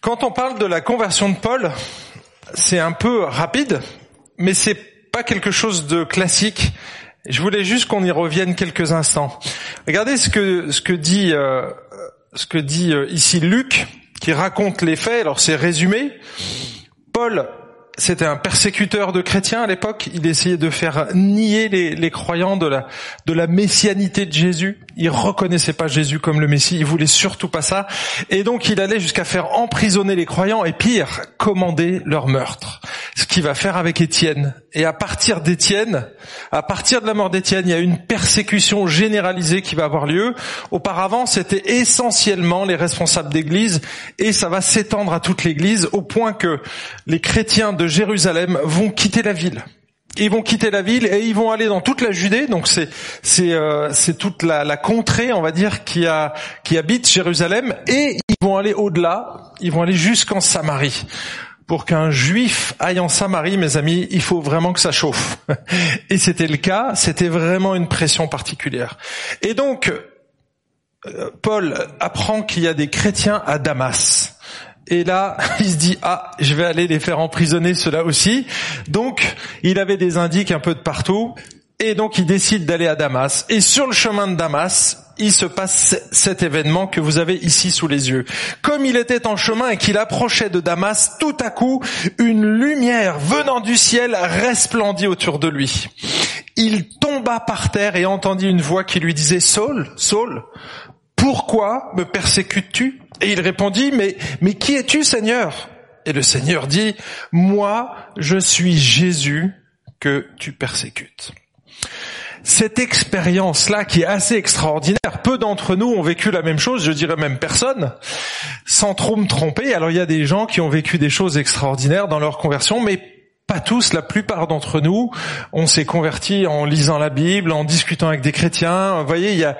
Quand on parle de la conversion de Paul, c'est un peu rapide, mais c'est pas quelque chose de classique. Je voulais juste qu'on y revienne quelques instants. Regardez ce que ce que dit euh, ce que dit euh, ici Luc, qui raconte les faits. Alors c'est résumé. Paul c'était un persécuteur de chrétiens à l'époque. Il essayait de faire nier les, croyants de la, de la messianité de Jésus. Il reconnaissait pas Jésus comme le Messie. Il voulait surtout pas ça. Et donc il allait jusqu'à faire emprisonner les croyants et pire, commander leur meurtre. Ce qu'il va faire avec Étienne. Et à partir d'Étienne, à partir de la mort d'Étienne, il y a une persécution généralisée qui va avoir lieu. Auparavant, c'était essentiellement les responsables d'église et ça va s'étendre à toute l'église au point que les chrétiens de Jérusalem vont quitter la ville. Ils vont quitter la ville et ils vont aller dans toute la Judée, donc c'est euh, toute la, contrée, on va dire, qui habite Jérusalem, et ils vont aller au-delà, ils vont aller jusqu'en Samarie. Pour qu'un juif aille en Samarie, mes amis, il faut vraiment que ça chauffe. Et c'était le cas, c'était vraiment une pression particulière. Et donc, euh, Paul apprend qu'il y a des chrétiens à Damas. Et là, il se dit, ah, je vais aller les faire emprisonner, ceux-là aussi. Donc, il avait des indices un peu de partout. Et donc, il décide d'aller à Damas. Et sur le chemin de Damas, il se passe cet événement que vous avez ici sous les yeux. Comme il était en chemin et qu'il approchait de Damas, tout à coup, une lumière venant du ciel resplendit autour de lui. Il tomba par terre et entendit une voix qui lui disait, Saul, Saul, pourquoi me persécutes-tu Et il répondit, mais, mais qui es-tu, Seigneur Et le Seigneur dit, moi, je suis Jésus que tu persécutes cette expérience-là qui est assez extraordinaire. Peu d'entre nous ont vécu la même chose, je dirais même personne, sans trop me tromper. Alors il y a des gens qui ont vécu des choses extraordinaires dans leur conversion, mais pas tous, la plupart d'entre nous, on s'est converti en lisant la Bible, en discutant avec des chrétiens. Vous voyez, il y a,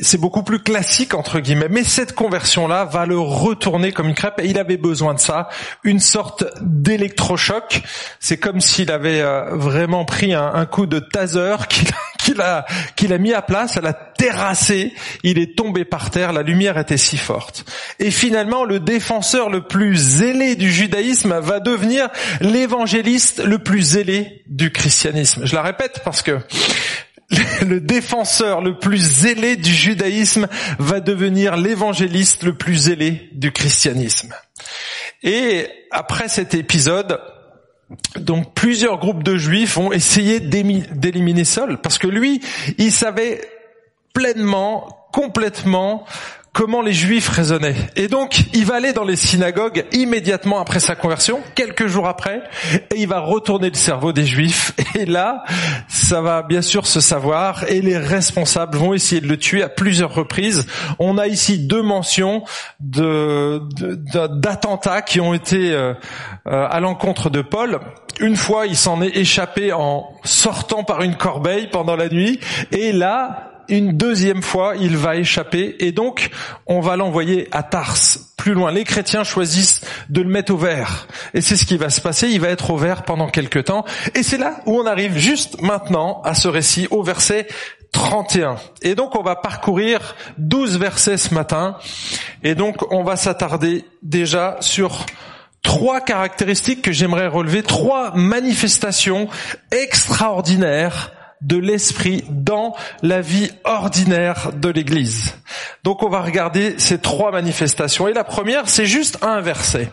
c'est beaucoup plus classique entre guillemets. Mais cette conversion-là va le retourner comme une crêpe. Et il avait besoin de ça, une sorte d'électrochoc. C'est comme s'il avait euh, vraiment pris un, coup de taser qu'il a, mis à place, elle a terrassé, il est tombé par terre, la lumière était si forte. Et finalement, le défenseur le plus zélé du judaïsme va devenir l'évangéliste le plus zélé du christianisme. Je la répète parce que le défenseur le plus zélé du judaïsme va devenir l'évangéliste le plus zélé du christianisme. Et après cet épisode, donc plusieurs groupes de juifs ont essayé d'éliminer Saul parce que lui, il savait pleinement, complètement comment les juifs raisonnaient. Et donc, il va aller dans les synagogues immédiatement après sa conversion, quelques jours après, et il va retourner le cerveau des juifs. Et là, ça va bien sûr se savoir, et les responsables vont essayer de le tuer à plusieurs reprises. On a ici deux mentions d'attentats qui ont été euh, euh, à l'encontre de Paul. Une fois, il s'en est échappé en sortant par une corbeille pendant la nuit, et là, une deuxième fois, il va échapper et donc on va l'envoyer à Tars, plus loin. Les chrétiens choisissent de le mettre au vert et c'est ce qui va se passer. Il va être au vert pendant quelque temps et c'est là où on arrive juste maintenant à ce récit au verset 31. Et donc on va parcourir 12 versets ce matin et donc on va s'attarder déjà sur trois caractéristiques que j'aimerais relever, trois manifestations extraordinaires de l'esprit dans la vie ordinaire de l'Église. Donc on va regarder ces trois manifestations. Et la première, c'est juste un verset.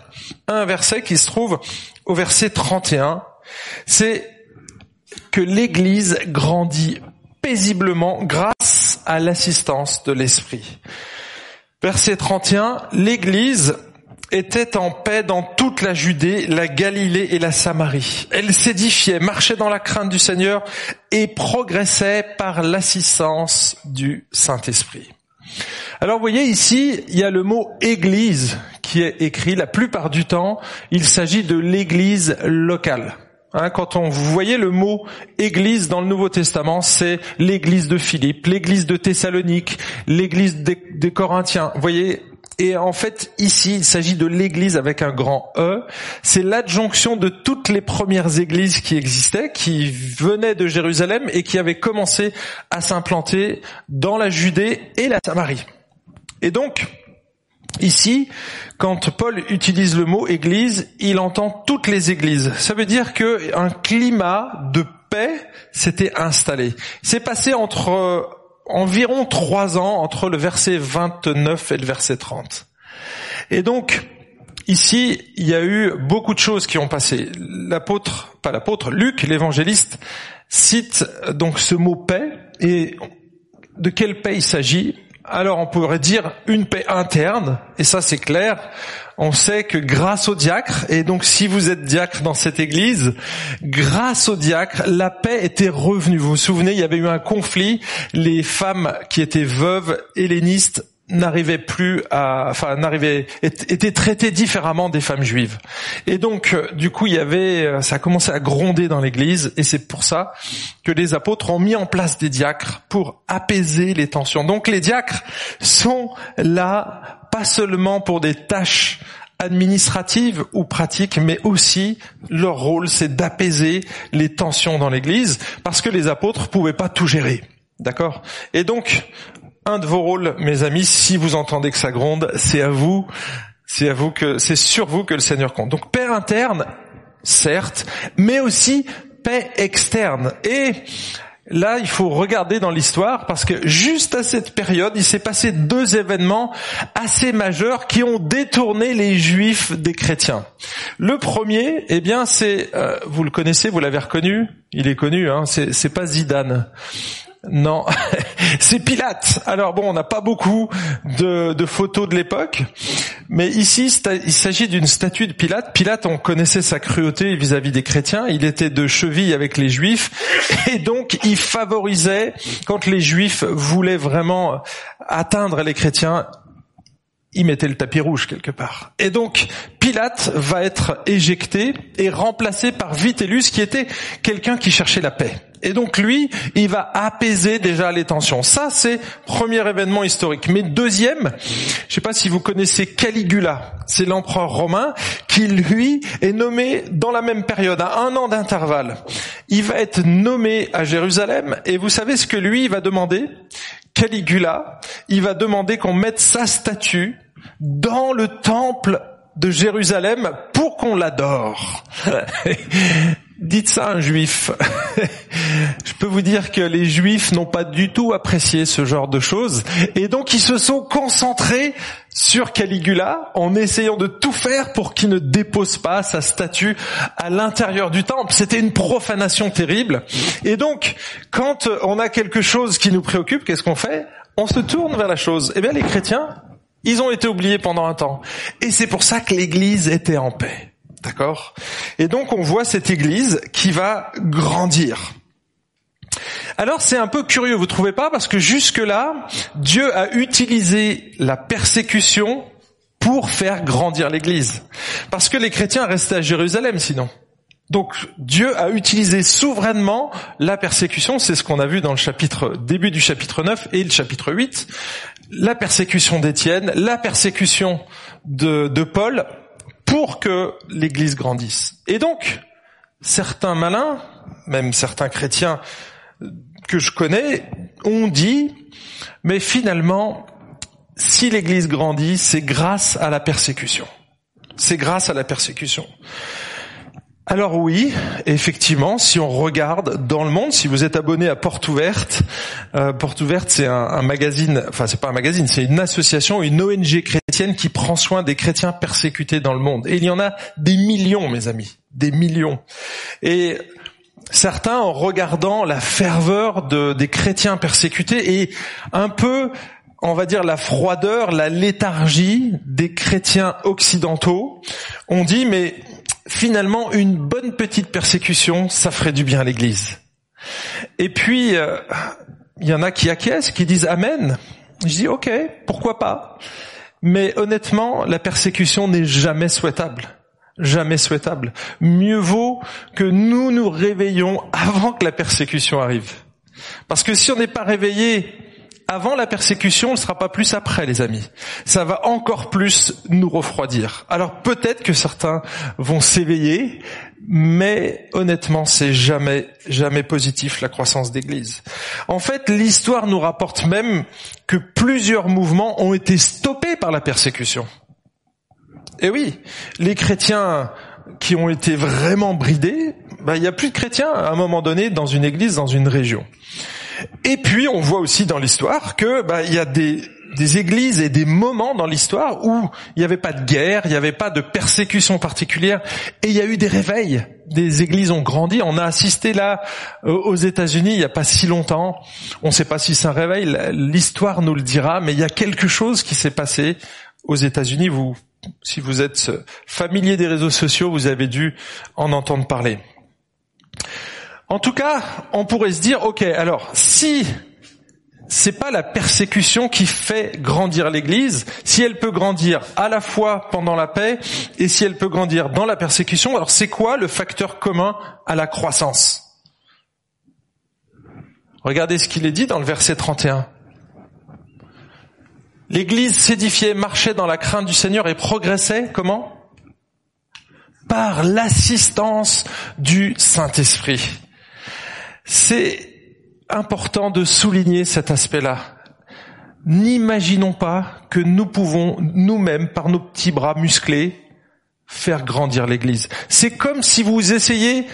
Un verset qui se trouve au verset 31. C'est que l'Église grandit paisiblement grâce à l'assistance de l'Esprit. Verset 31, l'Église était en paix dans toute la Judée, la Galilée et la Samarie. Elle s'édifiait, marchait dans la crainte du Seigneur et progressait par l'assistance du Saint-Esprit. Alors vous voyez ici, il y a le mot Église qui est écrit. La plupart du temps, il s'agit de l'Église locale. Hein, quand on vous voyez le mot Église dans le Nouveau Testament, c'est l'Église de Philippe, l'Église de Thessalonique, l'Église des, des Corinthiens. Vous voyez, et en fait, ici, il s'agit de l'église avec un grand E. C'est l'adjonction de toutes les premières églises qui existaient, qui venaient de Jérusalem et qui avaient commencé à s'implanter dans la Judée et la Samarie. Et donc, Ici, quand Paul utilise le mot église, il entend toutes les églises. Ça veut dire que un climat de paix s'était installé. C'est passé entre euh, environ trois ans entre le verset 29 et le verset 30. Et donc, ici, il y a eu beaucoup de choses qui ont passé. L'apôtre, pas l'apôtre, Luc, l'évangéliste, cite donc ce mot paix et de quelle paix il s'agit alors on pourrait dire une paix interne, et ça c'est clair. On sait que grâce au diacre, et donc si vous êtes diacre dans cette église, grâce au diacre, la paix était revenue. Vous vous souvenez, il y avait eu un conflit. Les femmes qui étaient veuves hellénistes n'arrivait plus à, enfin n'arrivait, était traité différemment des femmes juives. Et donc, euh, du coup, il y avait, euh, ça a commencé à gronder dans l'Église, et c'est pour ça que les apôtres ont mis en place des diacres pour apaiser les tensions. Donc, les diacres sont là pas seulement pour des tâches administratives ou pratiques, mais aussi leur rôle, c'est d'apaiser les tensions dans l'Église, parce que les apôtres pouvaient pas tout gérer. D'accord? Et donc, un de vos rôles, mes amis, si vous entendez que ça gronde, c'est à vous, c'est à vous que, c'est sur vous que le Seigneur compte. Donc, paix interne, certes, mais aussi paix externe. Et là, il faut regarder dans l'histoire parce que juste à cette période, il s'est passé deux événements assez majeurs qui ont détourné les juifs des chrétiens. Le premier, eh bien, c'est, euh, vous le connaissez, vous l'avez reconnu, il est connu, hein, c'est pas Zidane. Non, c'est Pilate. Alors bon, on n'a pas beaucoup de, photos de l'époque, mais ici, il s'agit d'une statue de Pilate. Pilate, on connaissait sa cruauté vis-à-vis des chrétiens. Il était de cheville avec les juifs, et donc il favorisait, quand les juifs voulaient vraiment atteindre les chrétiens, il mettait le tapis rouge quelque part. Et donc, Pilate va être éjecté et remplacé par Vitellus, qui était quelqu'un qui cherchait la paix. Et donc lui, il va apaiser déjà les tensions. Ça, c'est premier événement historique. Mais deuxième, je sais pas si vous connaissez Caligula, c'est l'empereur romain qui, lui, est nommé dans la même période, à un an d'intervalle. Il va être nommé à Jérusalem, et vous savez ce que lui, il va demander? Caligula, il va demander qu'on mette sa statue dans le temple de Jérusalem pour qu'on l'adore. Dites ça à un juif. Je peux vous dire que les juifs n'ont pas du tout apprécié ce genre de choses et donc ils se sont concentrés sur Caligula en essayant de tout faire pour qu'il ne dépose pas sa statue à l'intérieur du temple. C'était une profanation terrible. Et donc, quand on a quelque chose qui nous préoccupe, qu'est-ce qu'on fait? On se tourne vers la chose. Eh bien, les chrétiens, ils ont été oubliés pendant un temps. Et c'est pour ça que l'Église était en paix. D'accord? Et donc on voit cette église qui va grandir. Alors c'est un peu curieux, vous trouvez pas? Parce que jusque-là, Dieu a utilisé la persécution pour faire grandir l'église. Parce que les chrétiens restaient à Jérusalem sinon. Donc Dieu a utilisé souverainement la persécution, c'est ce qu'on a vu dans le chapitre début du chapitre 9 et le chapitre 8, la persécution d'Étienne, la persécution de, de Paul pour que l'Église grandisse. Et donc, certains malins, même certains chrétiens que je connais, ont dit, mais finalement, si l'Église grandit, c'est grâce à la persécution. C'est grâce à la persécution. Alors oui, effectivement, si on regarde dans le monde, si vous êtes abonné à Porte Ouverte, euh, Porte Ouverte c'est un, magazine, enfin c'est pas un magazine, c'est une association, une ONG chrétienne qui prend soin des chrétiens persécutés dans le monde. Et il y en a des millions, mes amis, des millions. Et certains, en regardant la ferveur de, des chrétiens persécutés et un peu on va dire la froideur, la léthargie des chrétiens occidentaux, ont dit mais finalement, une bonne petite persécution, ça ferait du bien à l'Église. Et puis, euh, il y en a qui acquiescent, qui disent Amen. Je dis ok, pourquoi pas. Mais honnêtement, la persécution n'est jamais souhaitable. Jamais souhaitable. Mieux vaut que nous nous réveillons avant que la persécution arrive. Parce que si on n'est pas réveillé avant la persécution, ne sera pas plus après, les amis. Ça va encore plus nous refroidir. Alors peut-être que certains vont s'éveiller, mais honnêtement, c'est jamais, jamais positif la croissance d'église. En fait, l'histoire nous rapporte même que plusieurs mouvements ont été stoppés par la persécution. Et oui, les chrétiens qui ont été vraiment bridés, bah, il n'y a plus de chrétiens à un moment donné dans une église, dans une région. Et puis on voit aussi dans l'histoire que bah, il y a des, églises et des moments dans l'histoire où il n'y avait pas de guerre, il n'y avait pas de persécution particulière, et il y a eu des réveils. Des églises ont grandi. On a assisté là euh, aux États-Unis il n'y a pas si longtemps. On ne sait pas si c'est un réveil. L'histoire nous le dira, mais il y a quelque chose qui s'est passé aux États-Unis. Si vous êtes familier des réseaux sociaux, vous avez dû en entendre parler. En tout cas, on pourrait se dire, ok, alors si c'est pas la persécution qui fait grandir l'Église, si elle peut grandir à la fois pendant la paix et si elle peut grandir dans la persécution, alors c'est quoi le facteur commun à la croissance? Regardez ce qu'il est dit dans le verset 31. L'Église s'édifiait, marchait dans la crainte du Seigneur et progressait, comment? Par l'assistance du Saint-Esprit. C'est important de souligner cet aspect-là. N'imaginons pas que nous pouvons nous-mêmes, par nos petits bras musclés, faire grandir l'Église. C'est comme si vous essayez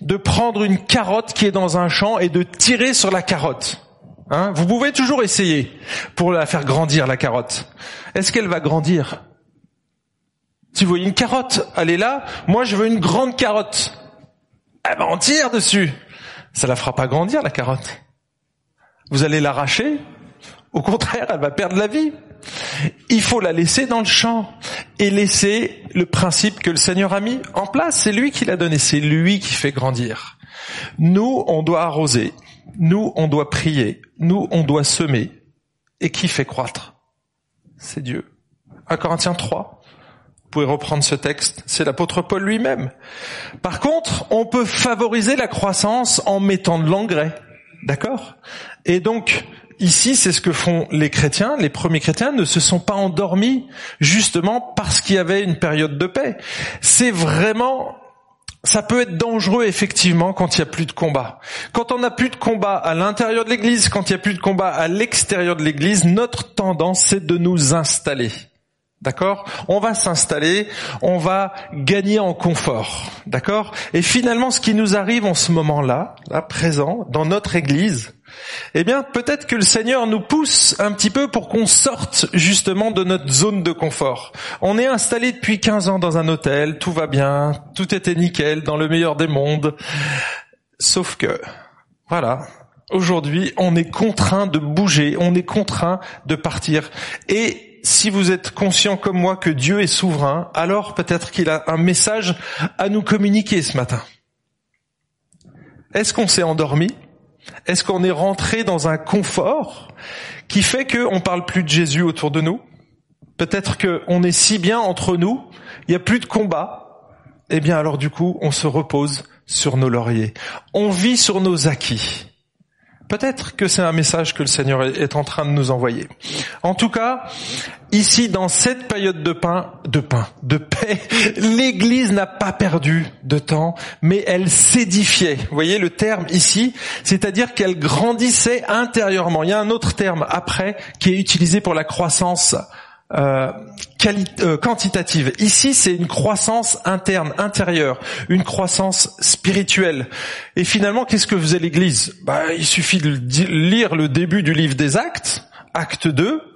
de prendre une carotte qui est dans un champ et de tirer sur la carotte. Hein? Vous pouvez toujours essayer pour la faire grandir, la carotte. Est-ce qu'elle va grandir? Si vous voyez une carotte, elle est là. Moi, je veux une grande carotte. Elle va en tire dessus ça la fera pas grandir la carotte. Vous allez l'arracher, au contraire, elle va perdre la vie. Il faut la laisser dans le champ et laisser le principe que le Seigneur a mis en place. C'est lui qui l'a donné, c'est lui qui fait grandir. Nous, on doit arroser. Nous, on doit prier. Nous, on doit semer. Et qui fait croître? C'est Dieu. 1 Corinthiens 3. Vous pouvez reprendre ce texte, c'est l'apôtre Paul lui-même. Par contre, on peut favoriser la croissance en mettant de l'engrais. D'accord? Et donc, ici, c'est ce que font les chrétiens. Les premiers chrétiens ne se sont pas endormis justement parce qu'il y avait une période de paix. C'est vraiment ça peut être dangereux effectivement quand il n'y a plus de combat. Quand on n'a plus de combat à l'intérieur de l'Église, quand il n'y a plus de combat à l'extérieur de l'Église, notre tendance c'est de nous installer. D'accord? On va s'installer, on va gagner en confort. D'accord? Et finalement, ce qui nous arrive en ce moment-là, là, présent, dans notre église, eh bien, peut-être que le Seigneur nous pousse un petit peu pour qu'on sorte justement de notre zone de confort. On est installé depuis 15 ans dans un hôtel, tout va bien, tout était nickel, dans le meilleur des mondes. Sauf que, voilà, aujourd'hui, on est contraint de bouger, on est contraint de partir. Et si vous êtes conscient comme moi que Dieu est souverain, alors peut-être qu'il a un message à nous communiquer ce matin. Est-ce qu'on s'est endormi? Est-ce qu'on est rentré dans un confort qui fait qu'on parle plus de Jésus autour de nous? Peut-être qu'on est si bien entre nous, il n'y a plus de combat. Eh bien alors du coup, on se repose sur nos lauriers. On vit sur nos acquis. Peut-être que c'est un message que le Seigneur est en train de nous envoyer. En tout cas, ici, dans cette période de pain, de pain, de paix, l'Église n'a pas perdu de temps, mais elle s'édifiait. Vous voyez le terme ici, c'est-à-dire qu'elle grandissait intérieurement. Il y a un autre terme après qui est utilisé pour la croissance euh, euh, quantitative. Ici, c'est une croissance interne, intérieure, une croissance spirituelle. Et finalement, qu'est-ce que faisait l'Église? Bah, Il suffit de lire le début du livre des Actes, Acte 2,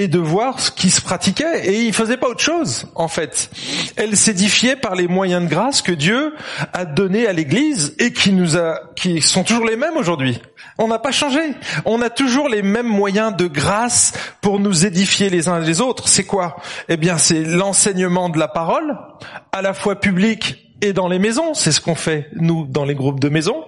et de voir ce qui se pratiquait. Et il faisait pas autre chose, en fait. Elle s'édifiait par les moyens de grâce que Dieu a donnés à l'Église et qui nous a, qui sont toujours les mêmes aujourd'hui. On n'a pas changé. On a toujours les mêmes moyens de grâce pour nous édifier les uns les autres. C'est quoi? Eh bien, c'est l'enseignement de la parole, à la fois public et dans les maisons. C'est ce qu'on fait, nous, dans les groupes de maisons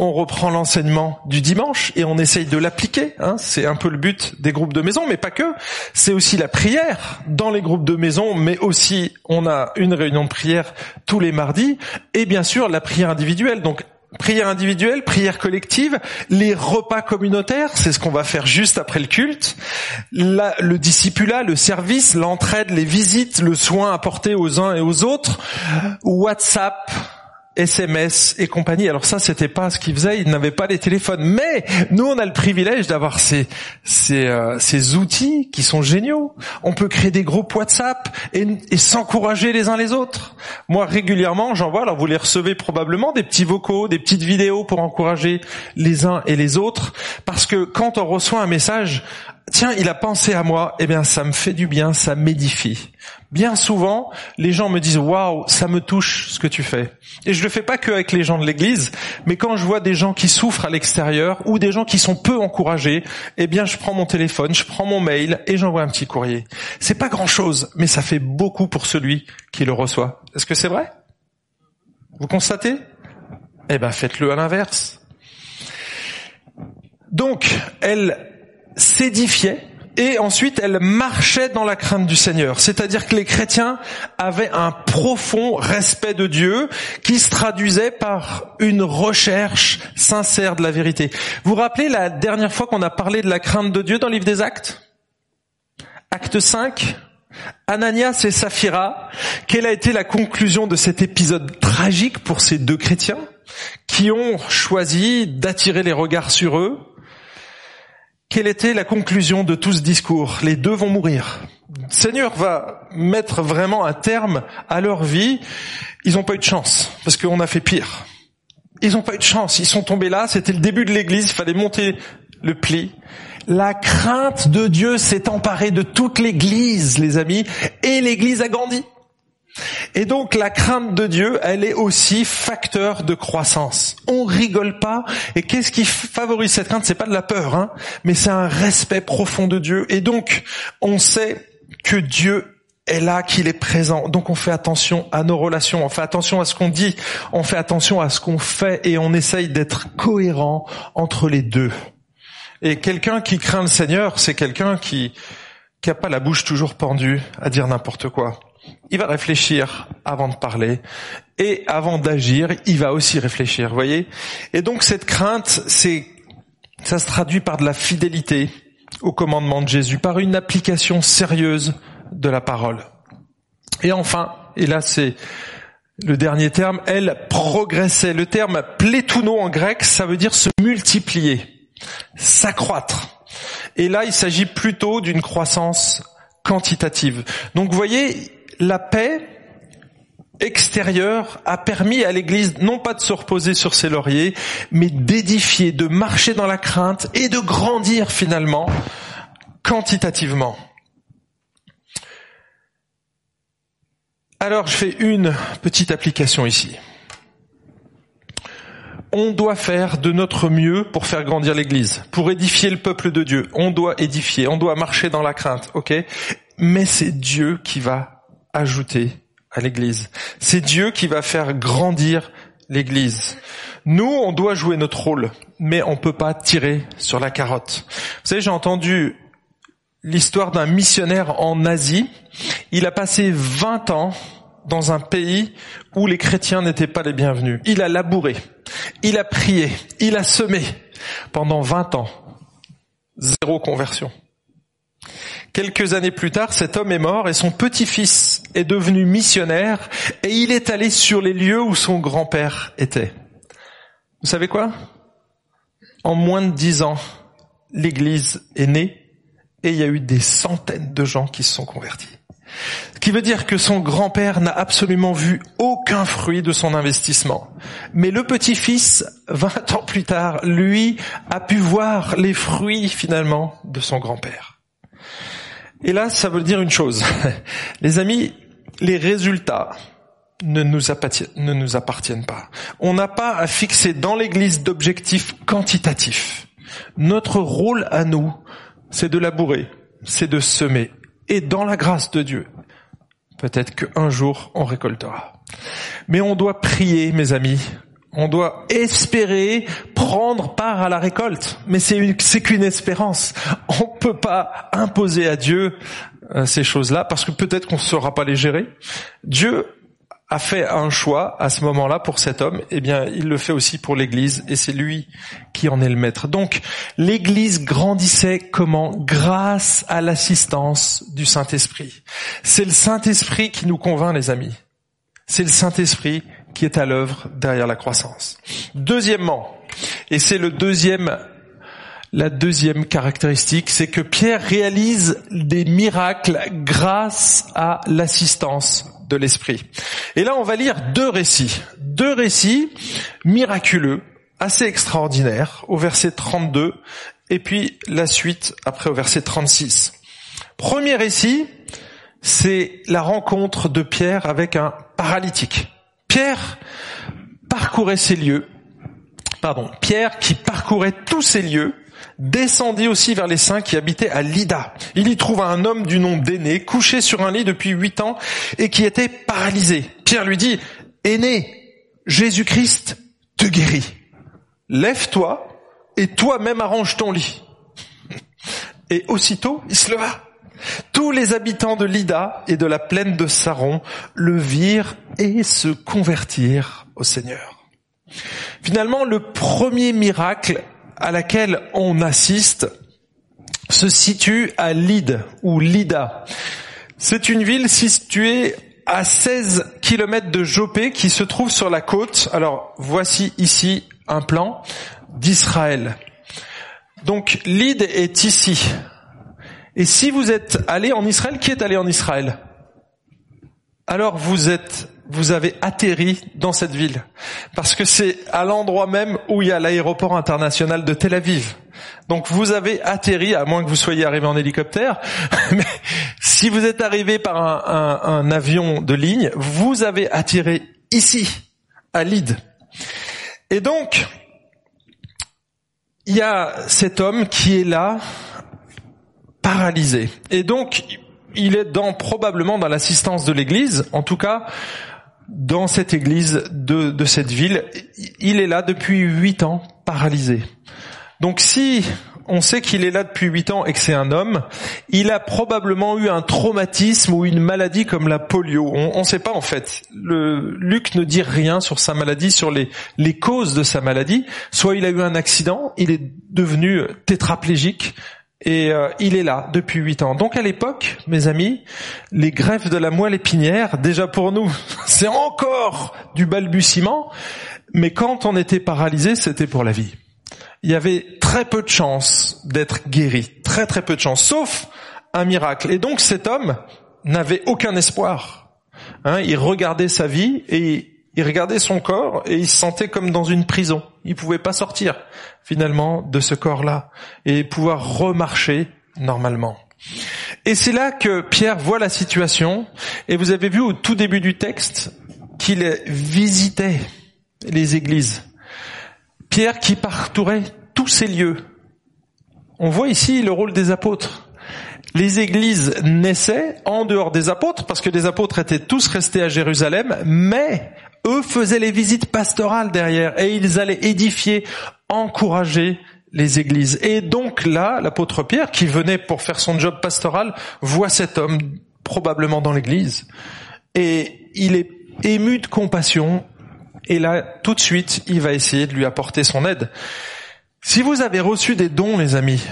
on reprend l'enseignement du dimanche et on essaye de l'appliquer. Hein. C'est un peu le but des groupes de maison, mais pas que. C'est aussi la prière dans les groupes de maison, mais aussi on a une réunion de prière tous les mardis et bien sûr la prière individuelle. Donc Prière individuelle, prière collective, les repas communautaires, c'est ce qu'on va faire juste après le culte, le discipulat, le service, l'entraide, les visites, le soin apporté aux uns et aux autres, WhatsApp, SMS et compagnie. Alors ça, c'était pas ce qu'ils faisaient. Ils n'avaient pas les téléphones. Mais nous, on a le privilège d'avoir ces ces, euh, ces outils qui sont géniaux. On peut créer des groupes WhatsApp et, et s'encourager les uns les autres. Moi, régulièrement, j'envoie. Alors vous les recevez probablement des petits vocaux, des petites vidéos pour encourager les uns et les autres. Parce que quand on reçoit un message, tiens, il a pensé à moi, eh bien, ça me fait du bien, ça m'édifie. Bien souvent, les gens me disent waouh, ça me touche ce que tu fais. Et je le fais pas que avec les gens de l'église, mais quand je vois des gens qui souffrent à l'extérieur ou des gens qui sont peu encouragés, eh bien, je prends mon téléphone, je prends mon mail et j'envoie un petit courrier. C'est pas grand chose, mais ça fait beaucoup pour celui qui le reçoit. Est-ce que c'est vrai? Vous constatez? Eh ben, faites-le à l'inverse. Donc, elle s'édifiait et ensuite elle marchait dans la crainte du Seigneur. C'est-à-dire que les chrétiens avaient un profond respect de Dieu qui se traduisait par une recherche sincère de la vérité. Vous vous rappelez la dernière fois qu'on a parlé de la crainte de Dieu dans le livre des actes? Acte 5 Ananias et Saphira, quelle a été la conclusion de cet épisode tragique pour ces deux chrétiens qui ont choisi d'attirer les regards sur eux? Quelle était la conclusion de tout ce discours? Les deux vont mourir. Seigneur va mettre vraiment un terme à leur vie. Ils n'ont pas eu de chance, parce qu'on a fait pire. Ils n'ont pas eu de chance, ils sont tombés là, c'était le début de l'église, il fallait monter le pli. La crainte de Dieu s'est emparée de toute l'église, les amis, et l'église a grandi. Et donc la crainte de Dieu, elle est aussi facteur de croissance. On rigole pas. Et qu'est-ce qui favorise cette crainte? C'est pas de la peur, hein, mais c'est un respect profond de Dieu. Et donc on sait que Dieu est là, qu'il est présent. Donc on fait attention à nos relations, on fait attention à ce qu'on dit, on fait attention à ce qu'on fait et on essaye d'être cohérent entre les deux. Et quelqu'un qui craint le Seigneur, c'est quelqu'un qui qui a pas la bouche toujours pendue à dire n'importe quoi il va réfléchir avant de parler et avant d'agir, il va aussi réfléchir, voyez Et donc cette crainte, c'est ça se traduit par de la fidélité au commandement de Jésus, par une application sérieuse de la parole. Et enfin, et là c'est le dernier terme, elle progressait. Le terme plétouno en grec, ça veut dire se multiplier, s'accroître. Et là, il s'agit plutôt d'une croissance quantitative. Donc vous voyez, la paix extérieure a permis à l'Église non pas de se reposer sur ses lauriers, mais d'édifier, de marcher dans la crainte et de grandir finalement quantitativement. Alors je fais une petite application ici. On doit faire de notre mieux pour faire grandir l'Église, pour édifier le peuple de Dieu. On doit édifier, on doit marcher dans la crainte, ok? Mais c'est Dieu qui va ajouter à l'Église. C'est Dieu qui va faire grandir l'Église. Nous, on doit jouer notre rôle, mais on peut pas tirer sur la carotte. Vous savez, j'ai entendu l'histoire d'un missionnaire en Asie. Il a passé 20 ans dans un pays où les chrétiens n'étaient pas les bienvenus. Il a labouré, il a prié, il a semé pendant 20 ans. Zéro conversion. Quelques années plus tard, cet homme est mort et son petit-fils est devenu missionnaire et il est allé sur les lieux où son grand-père était. Vous savez quoi? En moins de dix ans, l'Église est née et il y a eu des centaines de gens qui se sont convertis. Ce qui veut dire que son grand-père n'a absolument vu aucun fruit de son investissement. Mais le petit-fils, vingt ans plus tard, lui, a pu voir les fruits finalement de son grand-père. Et là, ça veut dire une chose. Les amis, les résultats ne nous, appartiennent, pas. On n'a pas à fixer dans l'Église d'objectifs quantitatifs. Notre rôle à nous, c'est de labourer, c'est de semer. Et dans la grâce de Dieu, peut-être qu'un jour on récoltera. Mais on doit prier, mes amis, on doit espérer prendre part à la récolte, mais c'est c'est qu'une espérance. On peut pas imposer à Dieu euh, ces choses-là parce que peut-être qu'on ne saura pas les gérer. Dieu a fait un choix à ce moment-là pour cet homme, eh bien, il le fait aussi pour l'Église, et c'est lui qui en est le maître. Donc, l'Église grandissait comment? Grâce à l'assistance du Saint-Esprit. C'est le Saint-Esprit qui nous convainc, les amis. C'est le Saint-Esprit qui est à l'œuvre derrière la croissance. Deuxièmement, et c'est le deuxième la deuxième caractéristique, c'est que Pierre réalise des miracles grâce à l'assistance de l'Esprit. Et là, on va lire deux récits. Deux récits miraculeux, assez extraordinaires, au verset 32, et puis la suite après au verset 36. Premier récit, c'est la rencontre de Pierre avec un paralytique. Pierre parcourait ces lieux, pardon, Pierre qui parcourait tous ces lieux, descendit aussi vers les saints qui habitaient à Lydda. Il y trouva un homme du nom d'Aîné, couché sur un lit depuis huit ans et qui était paralysé. Pierre lui dit, Aîné, Jésus-Christ te guérit. Lève-toi et toi-même arrange ton lit. Et aussitôt, il se leva. Tous les habitants de Lydda et de la plaine de Saron le virent et se convertirent au Seigneur. Finalement, le premier miracle à laquelle on assiste se situe à Lyd ou Lida. C'est une ville située à 16 kilomètres de Jopé qui se trouve sur la côte. Alors voici ici un plan d'Israël. Donc Lyd est ici. Et si vous êtes allé en Israël, qui est allé en Israël? Alors vous êtes vous avez atterri dans cette ville. Parce que c'est à l'endroit même où il y a l'aéroport international de Tel Aviv. Donc vous avez atterri, à moins que vous soyez arrivé en hélicoptère, mais si vous êtes arrivé par un, avion de ligne, vous avez atterri ici, à Lyd. Et donc, il y a cet homme qui est là, paralysé. Et donc, il est dans, probablement dans l'assistance de l'Église, en tout cas, dans cette église de, de cette ville. Il est là depuis huit ans, paralysé. Donc si on sait qu'il est là depuis huit ans et que c'est un homme, il a probablement eu un traumatisme ou une maladie comme la polio. On ne sait pas en fait. Le, Luc ne dit rien sur sa maladie, sur les, les causes de sa maladie. Soit il a eu un accident, il est devenu tétraplégique, et euh, il est là depuis huit ans. Donc à l'époque, mes amis, les greffes de la moelle épinière, déjà pour nous, c'est encore du balbutiement, mais quand on était paralysé, c'était pour la vie. Il y avait très peu de chances d'être guéri, très très peu de chances, sauf un miracle. Et donc cet homme n'avait aucun espoir. Hein, il regardait sa vie et il regardait son corps et il se sentait comme dans une prison. Il pouvait pas sortir finalement de ce corps-là et pouvoir remarcher normalement. Et c'est là que Pierre voit la situation et vous avez vu au tout début du texte qu'il visitait les églises. Pierre qui parcourait tous ces lieux. On voit ici le rôle des apôtres. Les églises naissaient en dehors des apôtres parce que les apôtres étaient tous restés à Jérusalem, mais eux faisaient les visites pastorales derrière et ils allaient édifier, encourager les églises. Et donc là, l'apôtre Pierre, qui venait pour faire son job pastoral, voit cet homme probablement dans l'église et il est ému de compassion et là, tout de suite, il va essayer de lui apporter son aide. Si vous avez reçu des dons, les amis,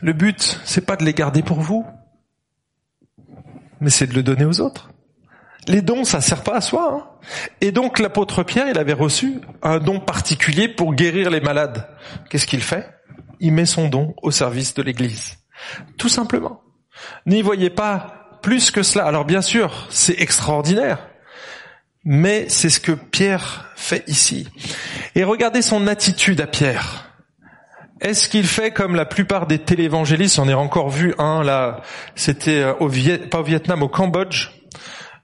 le but, c'est pas de les garder pour vous, mais c'est de le donner aux autres. Les dons, ça sert pas à soi. Hein. Et donc l'apôtre Pierre, il avait reçu un don particulier pour guérir les malades. Qu'est-ce qu'il fait? Il met son don au service de l'Église. Tout simplement. N'y voyez pas plus que cela. Alors bien sûr, c'est extraordinaire. Mais c'est ce que Pierre fait ici. Et regardez son attitude à Pierre. Est-ce qu'il fait comme la plupart des télévangélistes? On a encore vu un là, c'était euh, au pas au Vietnam, au Cambodge.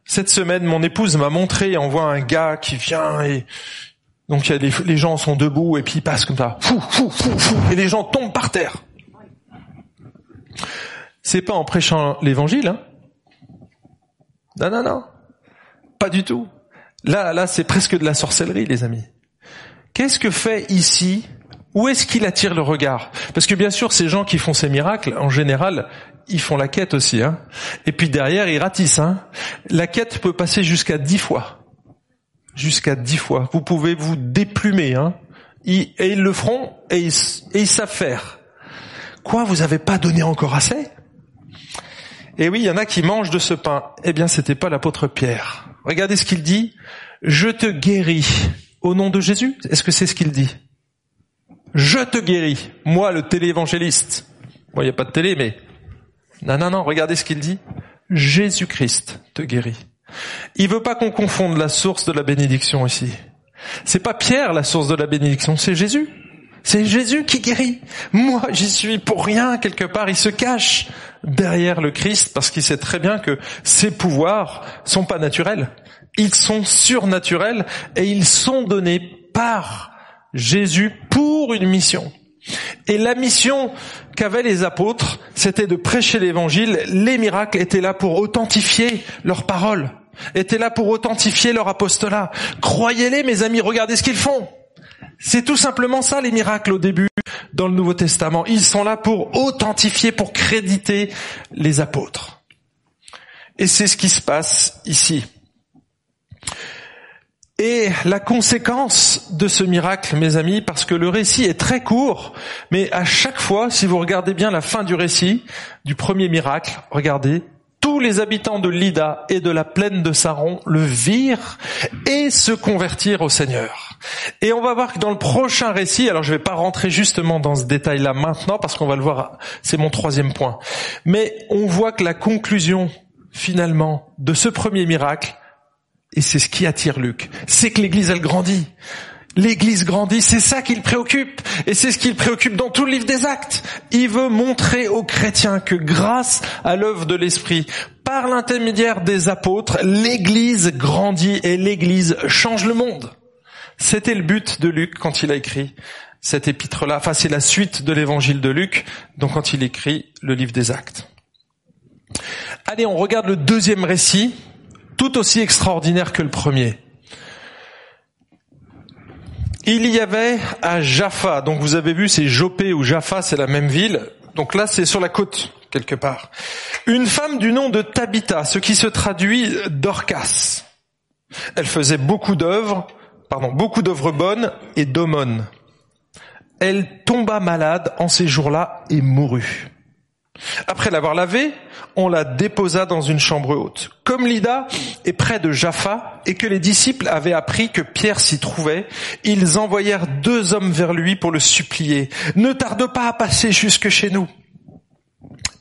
Cette semaine, mon épouse m'a montré, on voit un gars qui vient et donc les gens sont debout et puis ils passent comme ça, fou, fou, fou, fou, et les gens tombent par terre. C'est pas en prêchant l'évangile, hein Non, non, non, pas du tout. Là, là, c'est presque de la sorcellerie, les amis. Qu'est-ce que fait ici Où est-ce qu'il attire le regard? Parce que bien sûr, ces gens qui font ces miracles, en général, ils font la quête aussi. Hein. Et puis derrière, ils ratissent. Hein. La quête peut passer jusqu'à dix fois. jusqu'à dix fois. Vous pouvez vous déplumer, hein. et ils le feront, et ils, et savent faire. Quoi, vous avez pas donné encore assez? Et oui, il y en a qui mangent de ce pain. Eh bien, c'était pas l'apôtre Pierre. Regardez ce qu'il dit. Je te guéris au nom de Jésus. Est-ce que c'est ce qu'il dit? Je te guéris. Moi, le téléévangéliste. Bon, il n'y a pas de télé, mais... Non, non, non, regardez ce qu'il dit. Jésus-Christ te guérit. Il veut pas qu'on confonde la source de la bénédiction ici. C'est pas Pierre la source de la bénédiction, c'est Jésus. C'est Jésus qui guérit. Moi, j'y suis pour rien quelque part. Il se cache derrière le Christ parce qu'il sait très bien que ses pouvoirs sont pas naturels. Ils sont surnaturels et ils sont donnés par Jésus pour une mission. Et la mission qu'avaient les apôtres, c'était de prêcher l'évangile. Les miracles étaient là pour authentifier leurs paroles, étaient là pour authentifier leur apostolat. Croyez-les, mes amis, regardez ce qu'ils font. C'est tout simplement ça les miracles au début dans le Nouveau Testament. Ils sont là pour authentifier, pour créditer les apôtres. Et c'est ce qui se passe ici. Et la conséquence de ce miracle, mes amis, parce que le récit est très court, mais à chaque fois, si vous regardez bien la fin du récit, du premier miracle, regardez, tous les habitants de Lida et de la plaine de Saron le virent et se convertirent au Seigneur. Et on va voir que dans le prochain récit, alors je ne vais pas rentrer justement dans ce détail-là maintenant parce qu'on va le voir, c'est mon troisième point, mais on voit que la conclusion finalement de ce premier miracle, et c'est ce qui attire Luc. C'est que l'Église, elle grandit. L'Église grandit, c'est ça qui le préoccupe. Et c'est ce qui le préoccupe dans tout le livre des actes. Il veut montrer aux chrétiens que grâce à l'œuvre de l'Esprit, par l'intermédiaire des apôtres, l'Église grandit et l'Église change le monde. C'était le but de Luc quand il a écrit cet épître-là. Enfin, c'est la suite de l'évangile de Luc, donc quand il écrit le livre des actes. Allez, on regarde le deuxième récit tout aussi extraordinaire que le premier. Il y avait à Jaffa, donc vous avez vu c'est Jopé ou Jaffa, c'est la même ville. Donc là c'est sur la côte quelque part. Une femme du nom de Tabitha, ce qui se traduit Dorcas. Elle faisait beaucoup d'œuvres, pardon, beaucoup d'œuvres bonnes et d'aumônes. Elle tomba malade en ces jours-là et mourut. Après l'avoir lavée, on la déposa dans une chambre haute. Comme Lida est près de Jaffa et que les disciples avaient appris que Pierre s'y trouvait, ils envoyèrent deux hommes vers lui pour le supplier. Ne tarde pas à passer jusque chez nous.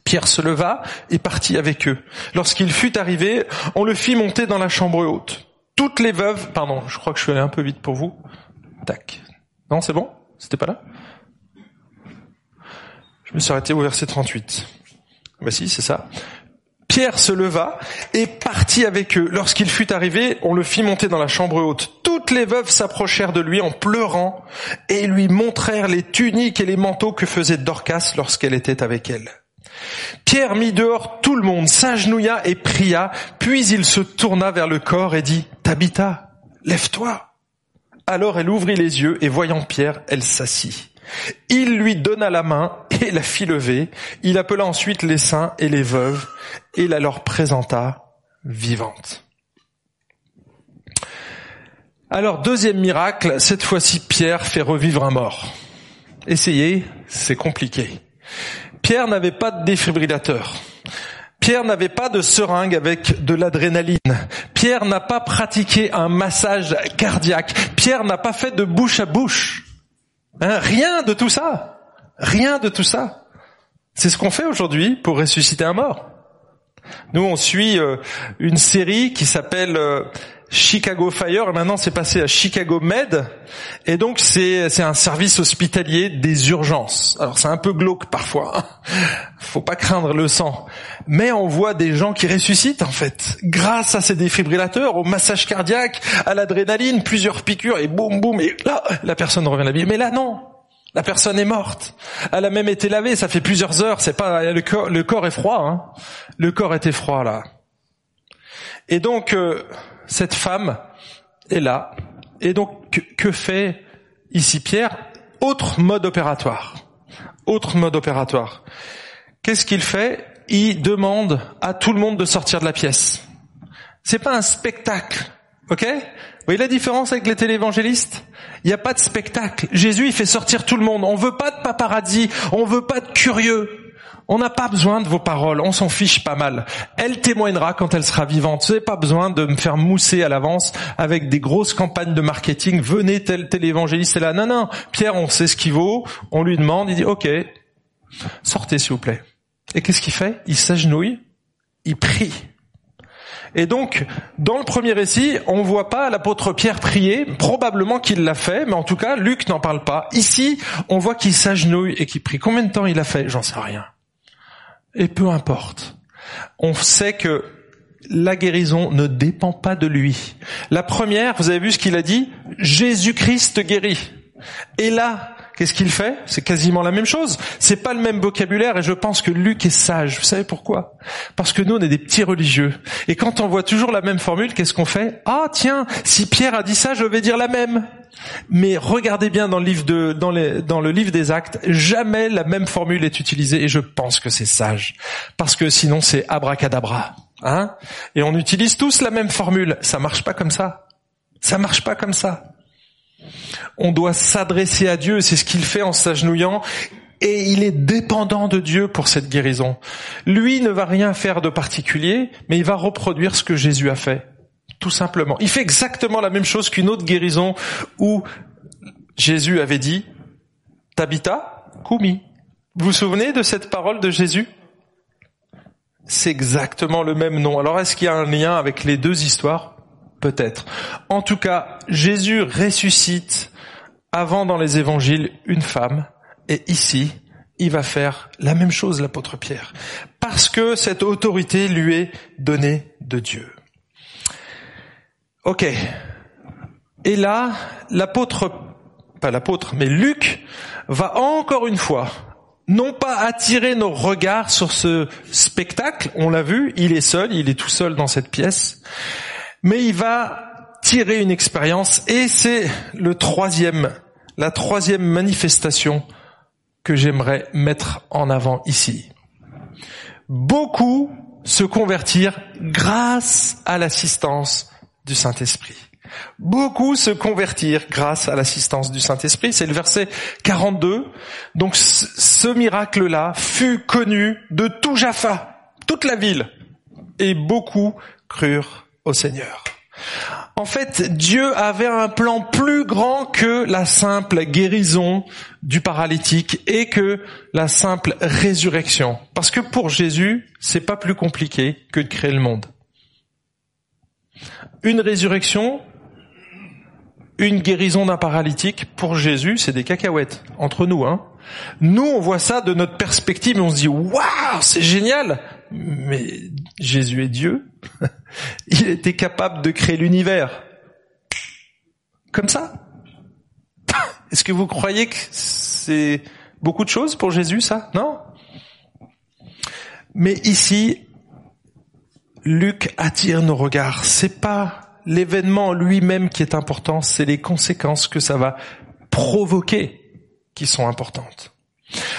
Pierre se leva et partit avec eux. Lorsqu'il fut arrivé, on le fit monter dans la chambre haute. Toutes les veuves, pardon, je crois que je suis allé un peu vite pour vous. Tac. Non, c'est bon? C'était pas là? Me suis arrêté au verset 38. Voici, c'est ça. Pierre se leva et partit avec eux. Lorsqu'il fut arrivé, on le fit monter dans la chambre haute. Toutes les veuves s'approchèrent de lui en pleurant et lui montrèrent les tuniques et les manteaux que faisait Dorcas lorsqu'elle était avec elle. Pierre mit dehors tout le monde, s'agenouilla et pria, puis il se tourna vers le corps et dit, Tabitha, lève-toi. Alors elle ouvrit les yeux et voyant Pierre, elle s'assit. Il lui donna la main et la fit lever. Il appela ensuite les saints et les veuves et la leur présenta vivante. Alors, deuxième miracle, cette fois-ci Pierre fait revivre un mort. Essayez, c'est compliqué. Pierre n'avait pas de défibrillateur. Pierre n'avait pas de seringue avec de l'adrénaline. Pierre n'a pas pratiqué un massage cardiaque. Pierre n'a pas fait de bouche à bouche. Hein, rien de tout ça. Rien de tout ça. C'est ce qu'on fait aujourd'hui pour ressusciter un mort. Nous, on suit euh, une série qui s'appelle euh, Chicago Fire. Et maintenant, c'est passé à Chicago Med. Et donc, c'est c'est un service hospitalier des urgences. Alors, c'est un peu glauque parfois. Hein. Faut pas craindre le sang. Mais on voit des gens qui ressuscitent en fait, grâce à ces défibrillateurs, au massage cardiaque, à l'adrénaline, plusieurs piqûres et boum boum. Et là, la personne revient à la vie. Mais là, non. La personne est morte. Elle a même été lavée. Ça fait plusieurs heures. C'est pas le corps, le corps est froid. Hein. Le corps était froid là. Et donc. Euh, cette femme est là. Et donc, que fait ici Pierre? Autre mode opératoire. Autre mode opératoire. Qu'est-ce qu'il fait? Il demande à tout le monde de sortir de la pièce. C'est pas un spectacle Ok? Vous voyez la différence avec les télévangélistes? Il n'y a pas de spectacle. Jésus, il fait sortir tout le monde. On veut pas de paparazzi. On veut pas de curieux. On n'a pas besoin de vos paroles, on s'en fiche pas mal. Elle témoignera quand elle sera vivante. Vous n'avez pas besoin de me faire mousser à l'avance avec des grosses campagnes de marketing. Venez tel tel évangéliste est là. Non, non. Pierre, on sait ce qu'il vaut. On lui demande, il dit, OK, sortez s'il vous plaît. Et qu'est-ce qu'il fait? Il s'agenouille, il prie. Et donc, dans le premier récit, on ne voit pas l'apôtre Pierre prier, probablement qu'il l'a fait, mais en tout cas, Luc n'en parle pas. Ici, on voit qu'il s'agenouille et qu'il prie. Combien de temps il a fait? J'en sais rien. Et peu importe. On sait que la guérison ne dépend pas de lui. La première, vous avez vu ce qu'il a dit? Jésus-Christ guérit. Et là, qu'est-ce qu'il fait C'est quasiment la même chose. C'est pas le même vocabulaire et je pense que Luc est sage. Vous savez pourquoi Parce que nous, on est des petits religieux. Et quand on voit toujours la même formule, qu'est-ce qu'on fait Ah tiens, si Pierre a dit ça, je vais dire la même. Mais regardez bien dans le livre des actes, jamais la même formule est utilisée et je pense que c'est sage. Parce que sinon c'est abracadabra. Hein? Et on utilise tous la même formule. Ça marche pas comme ça. Ça marche pas comme ça. On doit s'adresser à Dieu, c'est ce qu'il fait en s'agenouillant, et il est dépendant de Dieu pour cette guérison. Lui ne va rien faire de particulier, mais il va reproduire ce que Jésus a fait. Tout simplement. Il fait exactement la même chose qu'une autre guérison où Jésus avait dit, Tabitha, Kumi. Vous vous souvenez de cette parole de Jésus? C'est exactement le même nom. Alors est-ce qu'il y a un lien avec les deux histoires? Peut-être. En tout cas, Jésus ressuscite avant dans les évangiles une femme et ici, il va faire la même chose, l'apôtre Pierre, parce que cette autorité lui est donnée de Dieu. Ok. Et là, l'apôtre, pas l'apôtre, mais Luc va encore une fois non pas attirer nos regards sur ce spectacle, on l'a vu, il est seul, il est tout seul dans cette pièce, mais il va tirer une expérience et c'est le troisième, la troisième manifestation que j'aimerais mettre en avant ici. Beaucoup se convertirent grâce à l'assistance du Saint-Esprit. Beaucoup se convertirent grâce à l'assistance du Saint-Esprit. C'est le verset 42. Donc ce miracle-là fut connu de tout Jaffa, toute la ville. Et beaucoup crurent au Seigneur. En fait, Dieu avait un plan plus grand que la simple guérison du paralytique et que la simple résurrection. Parce que pour Jésus, c'est pas plus compliqué que de créer le monde une résurrection, une guérison d'un paralytique, pour Jésus, c'est des cacahuètes, entre nous. Hein. Nous, on voit ça de notre perspective et on se dit, waouh, c'est génial Mais Jésus est Dieu. Il était capable de créer l'univers. Comme ça. Est-ce que vous croyez que c'est beaucoup de choses pour Jésus, ça? Non? Mais ici, Luc attire nos regards. C'est pas l'événement lui-même qui est important, c'est les conséquences que ça va provoquer qui sont importantes.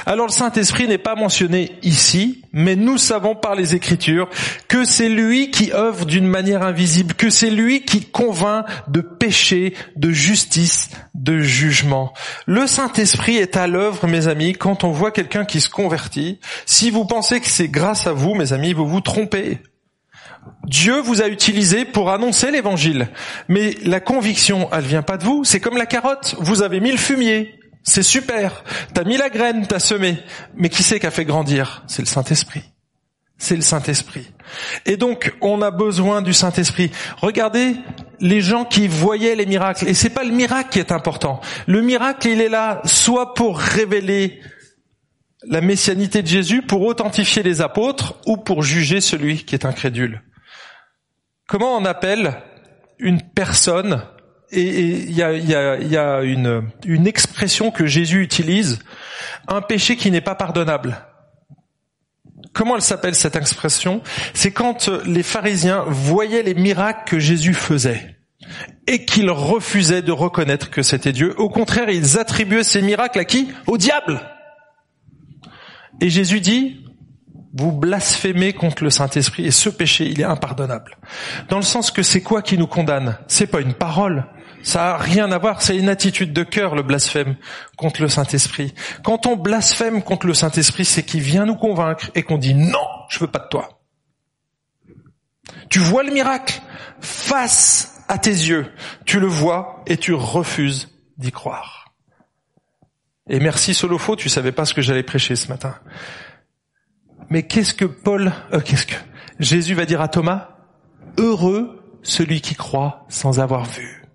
Alors le Saint-Esprit n'est pas mentionné ici, mais nous savons par les Écritures que c'est lui qui œuvre d'une manière invisible, que c'est lui qui convainc de péché, de justice, de jugement. Le Saint-Esprit est à l'œuvre, mes amis, quand on voit quelqu'un qui se convertit. Si vous pensez que c'est grâce à vous, mes amis, vous vous trompez. Dieu vous a utilisé pour annoncer l'évangile. Mais la conviction, elle vient pas de vous. C'est comme la carotte. Vous avez mis le fumier. C'est super. T'as mis la graine, t'as semé. Mais qui c'est qui a fait grandir? C'est le Saint-Esprit. C'est le Saint-Esprit. Et donc, on a besoin du Saint-Esprit. Regardez les gens qui voyaient les miracles. Et c'est pas le miracle qui est important. Le miracle, il est là soit pour révéler la messianité de Jésus, pour authentifier les apôtres ou pour juger celui qui est incrédule. Comment on appelle une personne et il y a, une, une expression que Jésus utilise, un péché qui n'est pas pardonnable. Comment elle s'appelle cette expression? C'est quand les pharisiens voyaient les miracles que Jésus faisait et qu'ils refusaient de reconnaître que c'était Dieu. Au contraire, ils attribuaient ces miracles à qui? Au diable. Et Jésus dit, vous blasphémez contre le Saint-Esprit et ce péché, il est impardonnable. Dans le sens que c'est quoi qui nous condamne? C'est pas une parole. Ça a rien à voir, c'est une attitude de cœur le blasphème contre le Saint-Esprit. Quand on blasphème contre le Saint-Esprit, c'est qu'il vient nous convaincre et qu'on dit non, je veux pas de toi. Tu vois le miracle face à tes yeux, tu le vois et tu refuses d'y croire. Et merci Solofo, tu savais pas ce que j'allais prêcher ce matin. Mais qu'est-ce que Paul, euh, qu'est-ce que Jésus va dire à Thomas? Heureux celui qui croit sans avoir vu.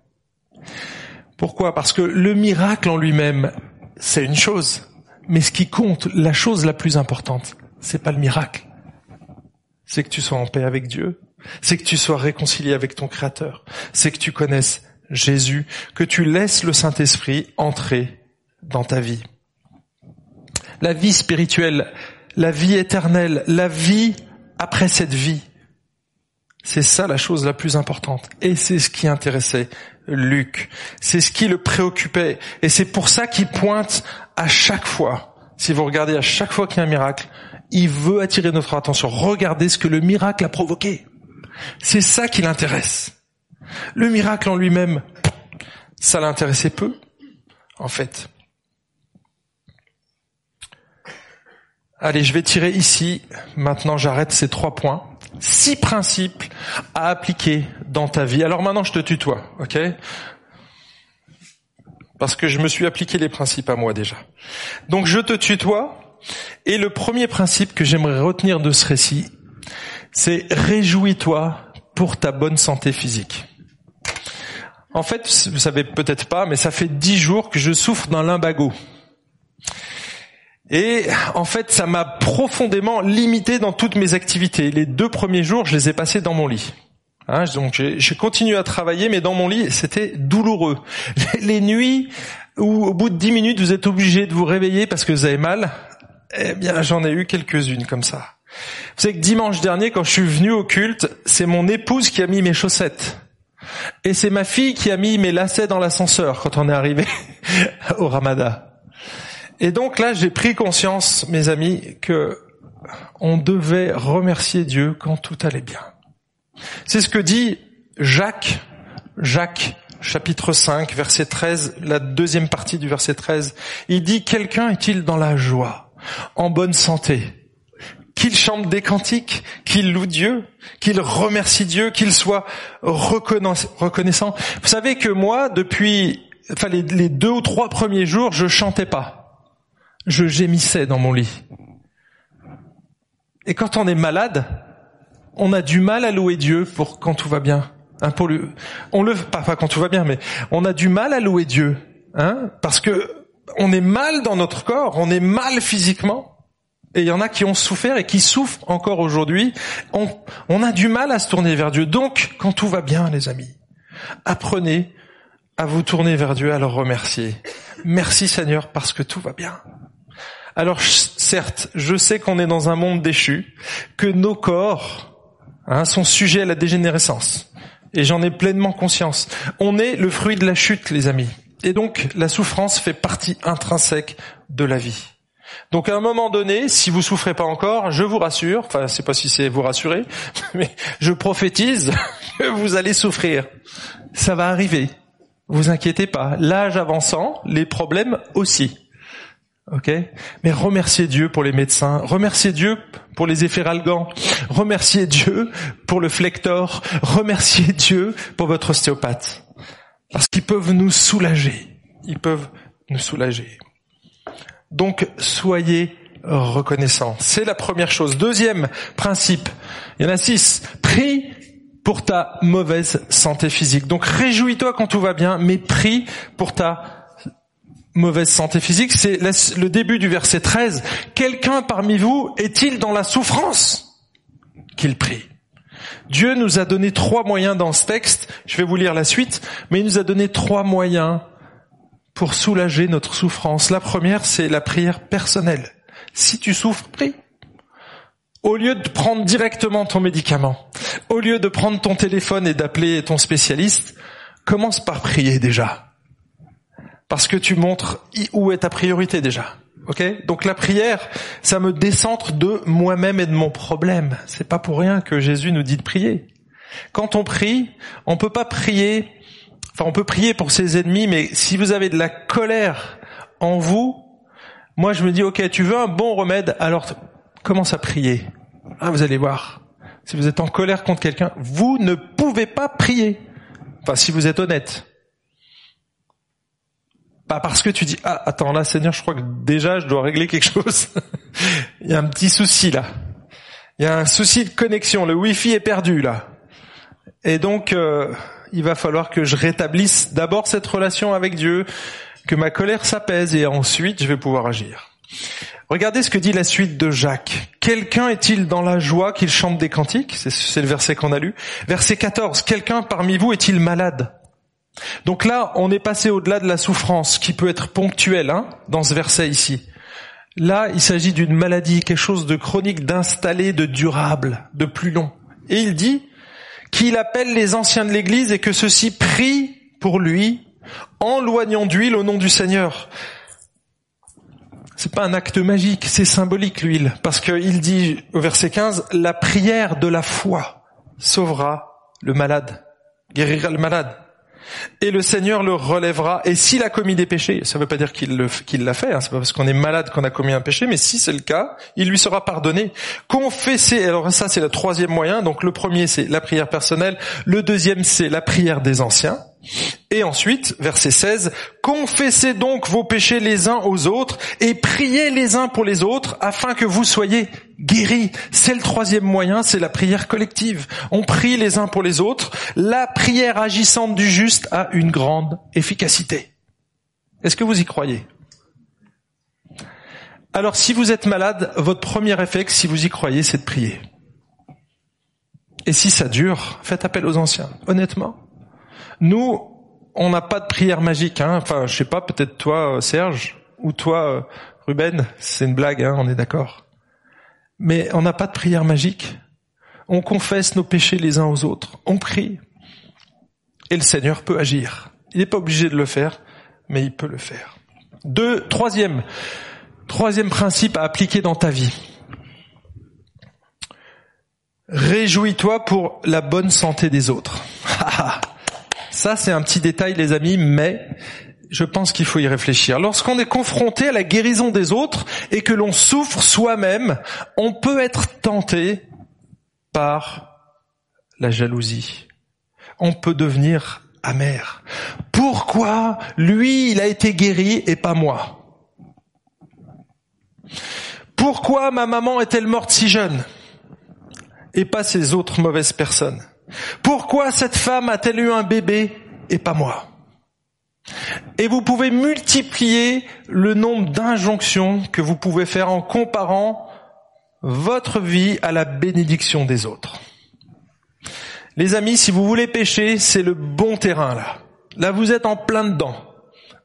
Pourquoi? Parce que le miracle en lui-même, c'est une chose, mais ce qui compte, la chose la plus importante, c'est pas le miracle. C'est que tu sois en paix avec Dieu, c'est que tu sois réconcilié avec ton Créateur, c'est que tu connaisses Jésus, que tu laisses le Saint-Esprit entrer dans ta vie. La vie spirituelle, la vie éternelle, la vie après cette vie. C'est ça la chose la plus importante. Et c'est ce qui intéressait Luc. C'est ce qui le préoccupait. Et c'est pour ça qu'il pointe à chaque fois. Si vous regardez à chaque fois qu'il y a un miracle, il veut attirer notre attention. Regardez ce que le miracle a provoqué. C'est ça qui l'intéresse. Le miracle en lui-même, ça l'intéressait peu, en fait. Allez, je vais tirer ici. Maintenant, j'arrête ces trois points. Six principes à appliquer dans ta vie. Alors maintenant, je te tutoie, ok? Parce que je me suis appliqué les principes à moi déjà. Donc, je te tutoie. Et le premier principe que j'aimerais retenir de ce récit, c'est réjouis-toi pour ta bonne santé physique. En fait, vous savez peut-être pas, mais ça fait dix jours que je souffre d'un limbago. Et en fait, ça m'a profondément limité dans toutes mes activités. Les deux premiers jours, je les ai passés dans mon lit. Hein, donc j'ai continué à travailler, mais dans mon lit, c'était douloureux. Les, nuits où au bout de dix minutes, vous êtes obligé de vous réveiller parce que vous avez mal, eh bien j'en ai eu quelques-unes comme ça. Vous savez que dimanche dernier, quand je suis venu au culte, c'est mon épouse qui a mis mes chaussettes. Et c'est ma fille qui a mis mes lacets dans l'ascenseur quand on est arrivé au Ramadan. Et donc là, j'ai pris conscience, mes amis, que on devait remercier Dieu quand tout allait bien. C'est ce que dit Jacques, Jacques, chapitre 5, verset 13, la deuxième partie du verset 13. Il dit, quelqu'un est-il dans la joie, en bonne santé, qu'il chante des cantiques, qu'il loue Dieu, qu'il remercie Dieu, qu'il soit reconnaissant. Vous savez que moi, depuis les, les deux ou trois premiers jours, je chantais pas je gémissais dans mon lit. Et quand on est malade, on a du mal à louer Dieu pour quand tout va bien. Hein, pour lui, on le, pas, pas quand tout va bien, mais on a du mal à louer Dieu, hein, parce que on est mal dans notre corps, on est mal physiquement. Et il y en a qui ont souffert et qui souffrent encore aujourd'hui. On, on a du mal à se tourner vers Dieu. Donc, quand tout va bien, les amis, apprenez à vous tourner vers Dieu, à le remercier. Merci Seigneur parce que tout va bien. Alors certes, je sais qu'on est dans un monde déchu, que nos corps hein, sont sujets à la dégénérescence. Et j'en ai pleinement conscience. On est le fruit de la chute, les amis. Et donc, la souffrance fait partie intrinsèque de la vie. Donc, à un moment donné, si vous souffrez pas encore, je vous rassure, enfin, c'est pas si c'est vous rassurer, mais je prophétise que vous allez souffrir. Ça va arriver. Vous inquiétez pas. L'âge avançant, les problèmes aussi. Ok Mais remerciez Dieu pour les médecins, remerciez Dieu pour les efferalgans, remerciez Dieu pour le flector, remerciez Dieu pour votre ostéopathe. Parce qu'ils peuvent nous soulager. Ils peuvent nous soulager. Donc, soyez reconnaissants. C'est la première chose. Deuxième principe. Il y en a six. Prie pour ta mauvaise santé physique. Donc, réjouis-toi quand tout va bien, mais prie pour ta mauvaise santé physique, c'est le début du verset 13. Quelqu'un parmi vous est-il dans la souffrance Qu'il prie? Dieu nous a donné trois moyens dans ce texte. Je vais vous lire la suite, mais il nous a donné trois moyens pour soulager notre souffrance. La première, c'est la prière personnelle. Si tu souffres, prie. Au lieu de prendre directement ton médicament, au lieu de prendre ton téléphone et d'appeler ton spécialiste, commence par prier déjà. Parce que tu montres où est ta priorité déjà. Ok? Donc la prière, ça me décentre de moi-même et de mon problème. C'est pas pour rien que Jésus nous dit de prier. Quand on prie, on peut pas prier. Enfin, on peut prier pour ses ennemis, mais si vous avez de la colère en vous, moi je me dis ok, tu veux un bon remède, alors commence à prier. Ah, vous allez voir. Si vous êtes en colère contre quelqu'un, vous ne pouvez pas prier. Enfin, si vous êtes honnête. Pas parce que tu dis ah attends là Seigneur, je crois que déjà je dois régler quelque chose. Il y a un petit souci là. Il y a un souci de connexion. Le Wi-Fi est perdu là. Et donc euh, il va falloir que je rétablisse d'abord cette relation avec Dieu, que ma colère s'apaise et ensuite je vais pouvoir agir. Regardez ce que dit la suite de Jacques. Quelqu'un est-il dans la joie qu'il chante des cantiques? C'est le verset qu'on a lu. Verset 14. Quelqu'un parmi vous est-il malade? Donc là, on est passé au-delà de la souffrance qui peut être ponctuelle hein, dans ce verset ici. Là, il s'agit d'une maladie, quelque chose de chronique, d'installé, de durable, de plus long. Et il dit qu'il appelle les anciens de l'Église et que ceux-ci prient pour lui en loignant d'huile au nom du Seigneur. C'est pas un acte magique, c'est symbolique l'huile, parce qu'il dit au verset 15, la prière de la foi sauvera le malade, guérira le malade. Et le Seigneur le relèvera. Et s'il a commis des péchés, ça ne veut pas dire qu'il l'a fait, hein, c'est pas parce qu'on est malade qu'on a commis un péché, mais si c'est le cas, il lui sera pardonné. Confesser, alors ça c'est le troisième moyen, donc le premier c'est la prière personnelle, le deuxième c'est la prière des anciens, et ensuite, verset 16, confessez donc vos péchés les uns aux autres et priez les uns pour les autres afin que vous soyez guéris. C'est le troisième moyen, c'est la prière collective. On prie les uns pour les autres. La prière agissante du juste a une grande efficacité. Est-ce que vous y croyez? Alors si vous êtes malade, votre premier réflexe, si vous y croyez, c'est de prier. Et si ça dure, faites appel aux anciens. Honnêtement, nous, on n'a pas de prière magique. Hein. Enfin, je sais pas, peut-être toi, euh, Serge, ou toi, euh, Ruben. C'est une blague, hein, on est d'accord. Mais on n'a pas de prière magique. On confesse nos péchés les uns aux autres. On prie. Et le Seigneur peut agir. Il n'est pas obligé de le faire, mais il peut le faire. Deux, troisième, troisième principe à appliquer dans ta vie. Réjouis-toi pour la bonne santé des autres. Ça, c'est un petit détail, les amis, mais je pense qu'il faut y réfléchir. Lorsqu'on est confronté à la guérison des autres et que l'on souffre soi-même, on peut être tenté par la jalousie. On peut devenir amer. Pourquoi lui, il a été guéri et pas moi? Pourquoi ma maman est-elle morte si jeune et pas ces autres mauvaises personnes? Pourquoi cette femme a-t-elle eu un bébé et pas moi? Et vous pouvez multiplier le nombre d'injonctions que vous pouvez faire en comparant votre vie à la bénédiction des autres. Les amis, si vous voulez pécher, c'est le bon terrain là. Là, vous êtes en plein dedans.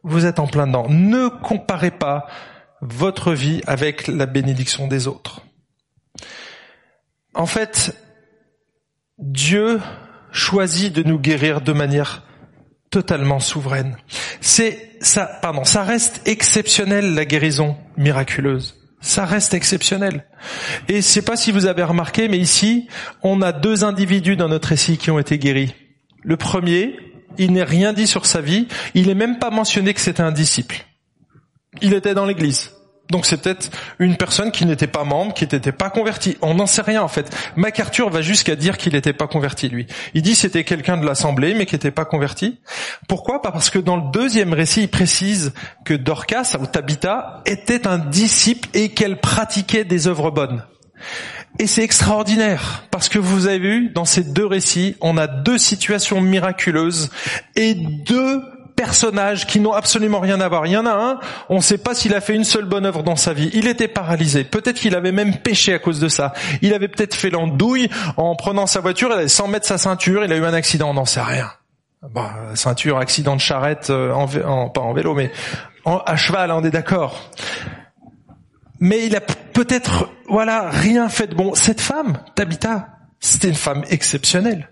Vous êtes en plein dedans. Ne comparez pas votre vie avec la bénédiction des autres. En fait, Dieu choisit de nous guérir de manière totalement souveraine. C'est ça, pardon, ça reste exceptionnel la guérison miraculeuse. Ça reste exceptionnel. Et je sais pas si vous avez remarqué, mais ici, on a deux individus dans notre récit qui ont été guéris. Le premier, il n'est rien dit sur sa vie, il n'est même pas mentionné que c'était un disciple. Il était dans l'église. Donc c'est peut-être une personne qui n'était pas membre, qui n'était pas converti. On n'en sait rien en fait. MacArthur va jusqu'à dire qu'il n'était pas converti lui. Il dit c'était quelqu'un de l'assemblée mais qui n'était pas converti. Pourquoi? Parce que dans le deuxième récit il précise que Dorcas ou Tabitha était un disciple et qu'elle pratiquait des œuvres bonnes. Et c'est extraordinaire parce que vous avez vu dans ces deux récits, on a deux situations miraculeuses et deux personnages qui n'ont absolument rien à voir. Il y en a un, on ne sait pas s'il a fait une seule bonne œuvre dans sa vie. Il était paralysé. Peut-être qu'il avait même péché à cause de ça. Il avait peut-être fait l'andouille en prenant sa voiture, il avait 100 mettre sa ceinture, il a eu un accident, on n'en sait rien. Bah, ceinture, accident de charrette, euh, en, pas en vélo, mais à cheval, on est d'accord. Mais il a peut-être, voilà, rien fait de bon. Cette femme, Tabitha, c'était une femme exceptionnelle.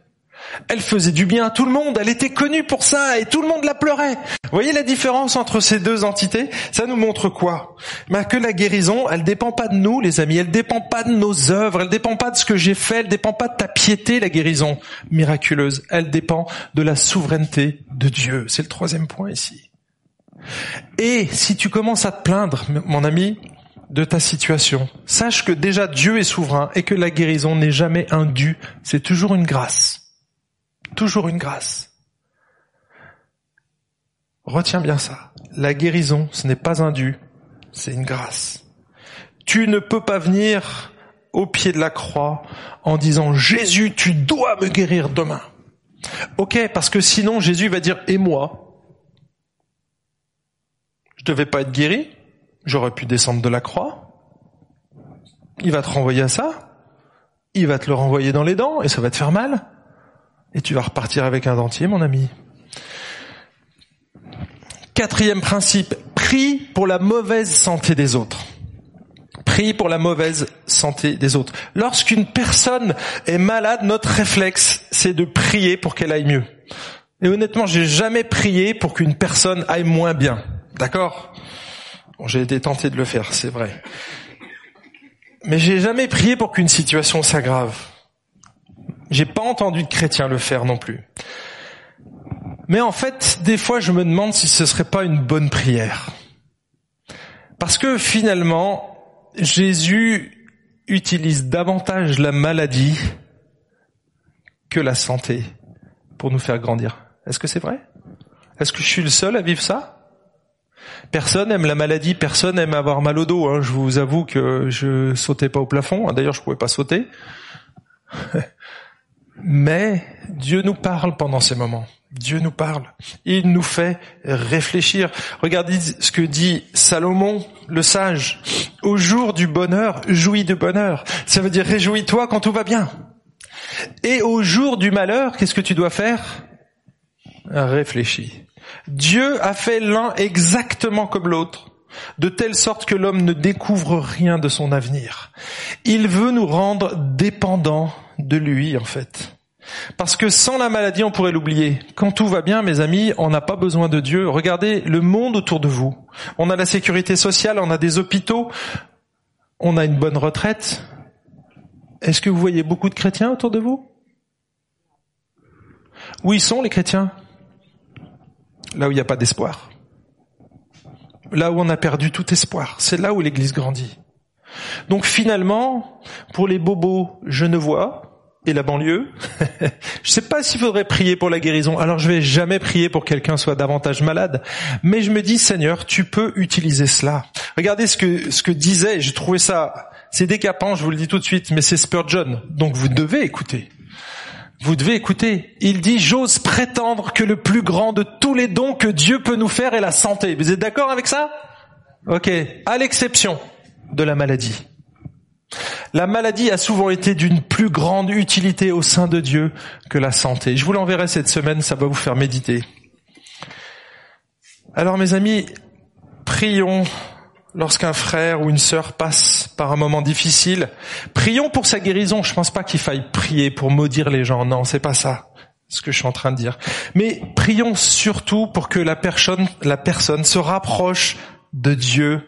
Elle faisait du bien à tout le monde, elle était connue pour ça et tout le monde la pleurait. Vous voyez la différence entre ces deux entités? Ça nous montre quoi? Ben Que la guérison, elle dépend pas de nous les amis, elle dépend pas de nos œuvres, elle dépend pas de ce que j'ai fait, elle dépend pas de ta piété la guérison miraculeuse, elle dépend de la souveraineté de Dieu. C'est le troisième point ici. Et si tu commences à te plaindre, mon ami, de ta situation, sache que déjà Dieu est souverain et que la guérison n'est jamais un dû, c'est toujours une grâce. Toujours une grâce. Retiens bien ça. La guérison, ce n'est pas un dû, c'est une grâce. Tu ne peux pas venir au pied de la croix en disant Jésus, tu dois me guérir demain. Ok, parce que sinon Jésus va dire et moi Je devais pas être guéri, j'aurais pu descendre de la croix. Il va te renvoyer à ça, il va te le renvoyer dans les dents et ça va te faire mal et tu vas repartir avec un dentier, mon ami. Quatrième principe, prie pour la mauvaise santé des autres. Prie pour la mauvaise santé des autres. Lorsqu'une personne est malade, notre réflexe, c'est de prier pour qu'elle aille mieux. Et honnêtement, j'ai jamais prié pour qu'une personne aille moins bien. D'accord? J'ai été tenté de le faire, c'est vrai. Mais j'ai jamais prié pour qu'une situation s'aggrave. J'ai pas entendu de chrétiens le faire non plus. Mais en fait, des fois, je me demande si ce serait pas une bonne prière. Parce que finalement, Jésus utilise davantage la maladie que la santé pour nous faire grandir. Est-ce que c'est vrai? Est-ce que je suis le seul à vivre ça? Personne aime la maladie, personne aime avoir mal au dos. Hein. Je vous avoue que je sautais pas au plafond. D'ailleurs, je pouvais pas sauter. Mais Dieu nous parle pendant ces moments. Dieu nous parle. Il nous fait réfléchir. Regardez ce que dit Salomon, le sage. Au jour du bonheur, jouis de bonheur. Ça veut dire réjouis-toi quand tout va bien. Et au jour du malheur, qu'est-ce que tu dois faire? Réfléchis. Dieu a fait l'un exactement comme l'autre, de telle sorte que l'homme ne découvre rien de son avenir. Il veut nous rendre dépendants de lui, en fait. Parce que sans la maladie, on pourrait l'oublier. Quand tout va bien, mes amis, on n'a pas besoin de Dieu. Regardez le monde autour de vous. On a la sécurité sociale, on a des hôpitaux, on a une bonne retraite. Est-ce que vous voyez beaucoup de chrétiens autour de vous? Où ils sont les chrétiens? Là où il n'y a pas d'espoir. Là où on a perdu tout espoir. C'est là où l'Église grandit. Donc finalement, pour les bobos je ne vois et la banlieue. je sais pas s'il faudrait prier pour la guérison. Alors je vais jamais prier pour quelqu'un soit davantage malade, mais je me dis Seigneur, tu peux utiliser cela. Regardez ce que ce que disait, j'ai trouvé ça c'est décapant, je vous le dis tout de suite, mais c'est Spurgeon. Donc vous devez écouter. Vous devez écouter. Il dit j'ose prétendre que le plus grand de tous les dons que Dieu peut nous faire est la santé. Vous êtes d'accord avec ça? OK, à l'exception de la maladie. La maladie a souvent été d'une plus grande utilité au sein de Dieu que la santé. Je vous l'enverrai cette semaine, ça va vous faire méditer. Alors mes amis, prions lorsqu'un frère ou une sœur passe par un moment difficile. Prions pour sa guérison. Je pense pas qu'il faille prier pour maudire les gens. Non, c'est pas ça ce que je suis en train de dire. Mais prions surtout pour que la personne, la personne se rapproche de Dieu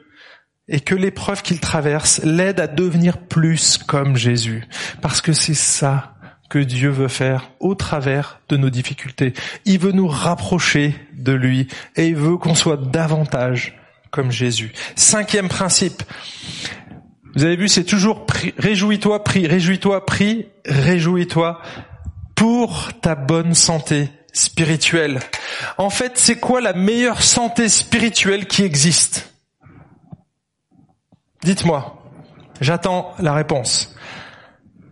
et que l'épreuve qu'il traverse l'aide à devenir plus comme Jésus. Parce que c'est ça que Dieu veut faire au travers de nos difficultés. Il veut nous rapprocher de lui et il veut qu'on soit davantage comme Jésus. Cinquième principe. Vous avez vu, c'est toujours réjouis-toi, prie, réjouis-toi, prie, réjouis-toi pour ta bonne santé spirituelle. En fait, c'est quoi la meilleure santé spirituelle qui existe? Dites-moi. J'attends la réponse.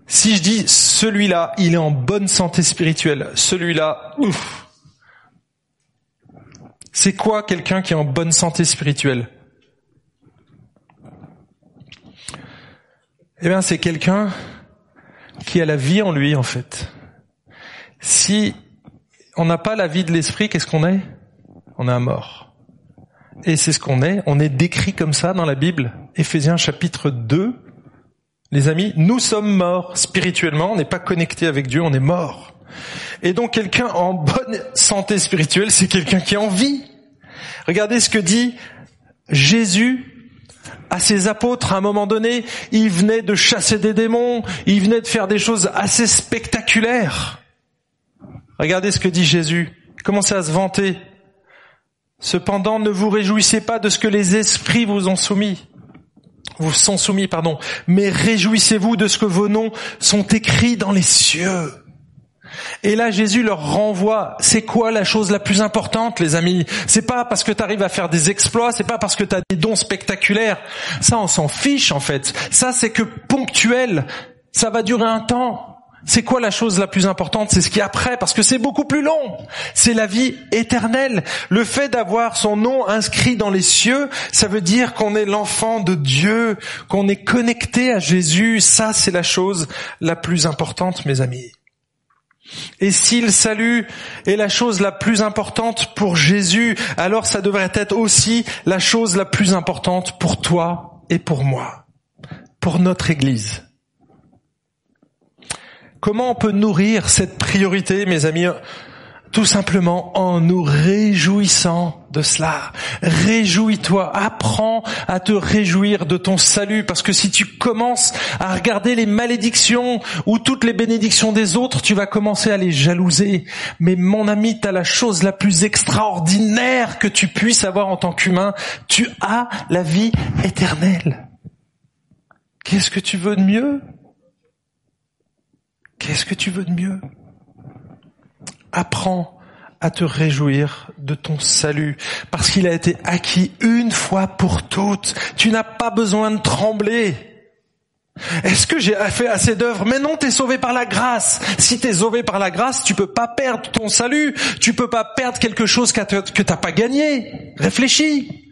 Si je dis celui-là, il est en bonne santé spirituelle, celui-là, ouf. C'est quoi quelqu'un qui est en bonne santé spirituelle Eh bien, c'est quelqu'un qui a la vie en lui, en fait. Si on n'a pas la vie de l'esprit, qu'est-ce qu'on est? On est un mort. Et c'est ce qu'on est. On est décrit comme ça dans la Bible. Éphésiens chapitre 2. Les amis, nous sommes morts spirituellement. On n'est pas connecté avec Dieu, on est mort. Et donc quelqu'un en bonne santé spirituelle, c'est quelqu'un qui en vit. Regardez ce que dit Jésus à ses apôtres à un moment donné. Il venait de chasser des démons, il venait de faire des choses assez spectaculaires. Regardez ce que dit Jésus. Il commençait à se vanter. Cependant, ne vous réjouissez pas de ce que les esprits vous ont soumis. Vous sont soumis, pardon. Mais réjouissez-vous de ce que vos noms sont écrits dans les cieux. Et là, Jésus leur renvoie, c'est quoi la chose la plus importante, les amis? C'est pas parce que tu arrives à faire des exploits, c'est pas parce que tu as des dons spectaculaires. Ça, on s'en fiche, en fait. Ça, c'est que ponctuel. Ça va durer un temps. C'est quoi la chose la plus importante? C'est ce qui est après, parce que c'est beaucoup plus long. C'est la vie éternelle. Le fait d'avoir son nom inscrit dans les cieux, ça veut dire qu'on est l'enfant de Dieu, qu'on est connecté à Jésus. Ça, c'est la chose la plus importante, mes amis. Et si le salut est la chose la plus importante pour Jésus, alors ça devrait être aussi la chose la plus importante pour toi et pour moi, pour notre Église. Comment on peut nourrir cette priorité, mes amis? Tout simplement en nous réjouissant de cela. Réjouis-toi, apprends à te réjouir de ton salut, parce que si tu commences à regarder les malédictions ou toutes les bénédictions des autres, tu vas commencer à les jalouser. Mais mon ami, tu as la chose la plus extraordinaire que tu puisses avoir en tant qu'humain. Tu as la vie éternelle. Qu'est-ce que tu veux de mieux? Qu'est-ce que tu veux de mieux? Apprends à te réjouir de ton salut, parce qu'il a été acquis une fois pour toutes. Tu n'as pas besoin de trembler. Est-ce que j'ai fait assez d'œuvres Mais non, t'es sauvé par la grâce. Si t'es sauvé par la grâce, tu peux pas perdre ton salut. Tu peux pas perdre quelque chose que t'as pas gagné. Réfléchis.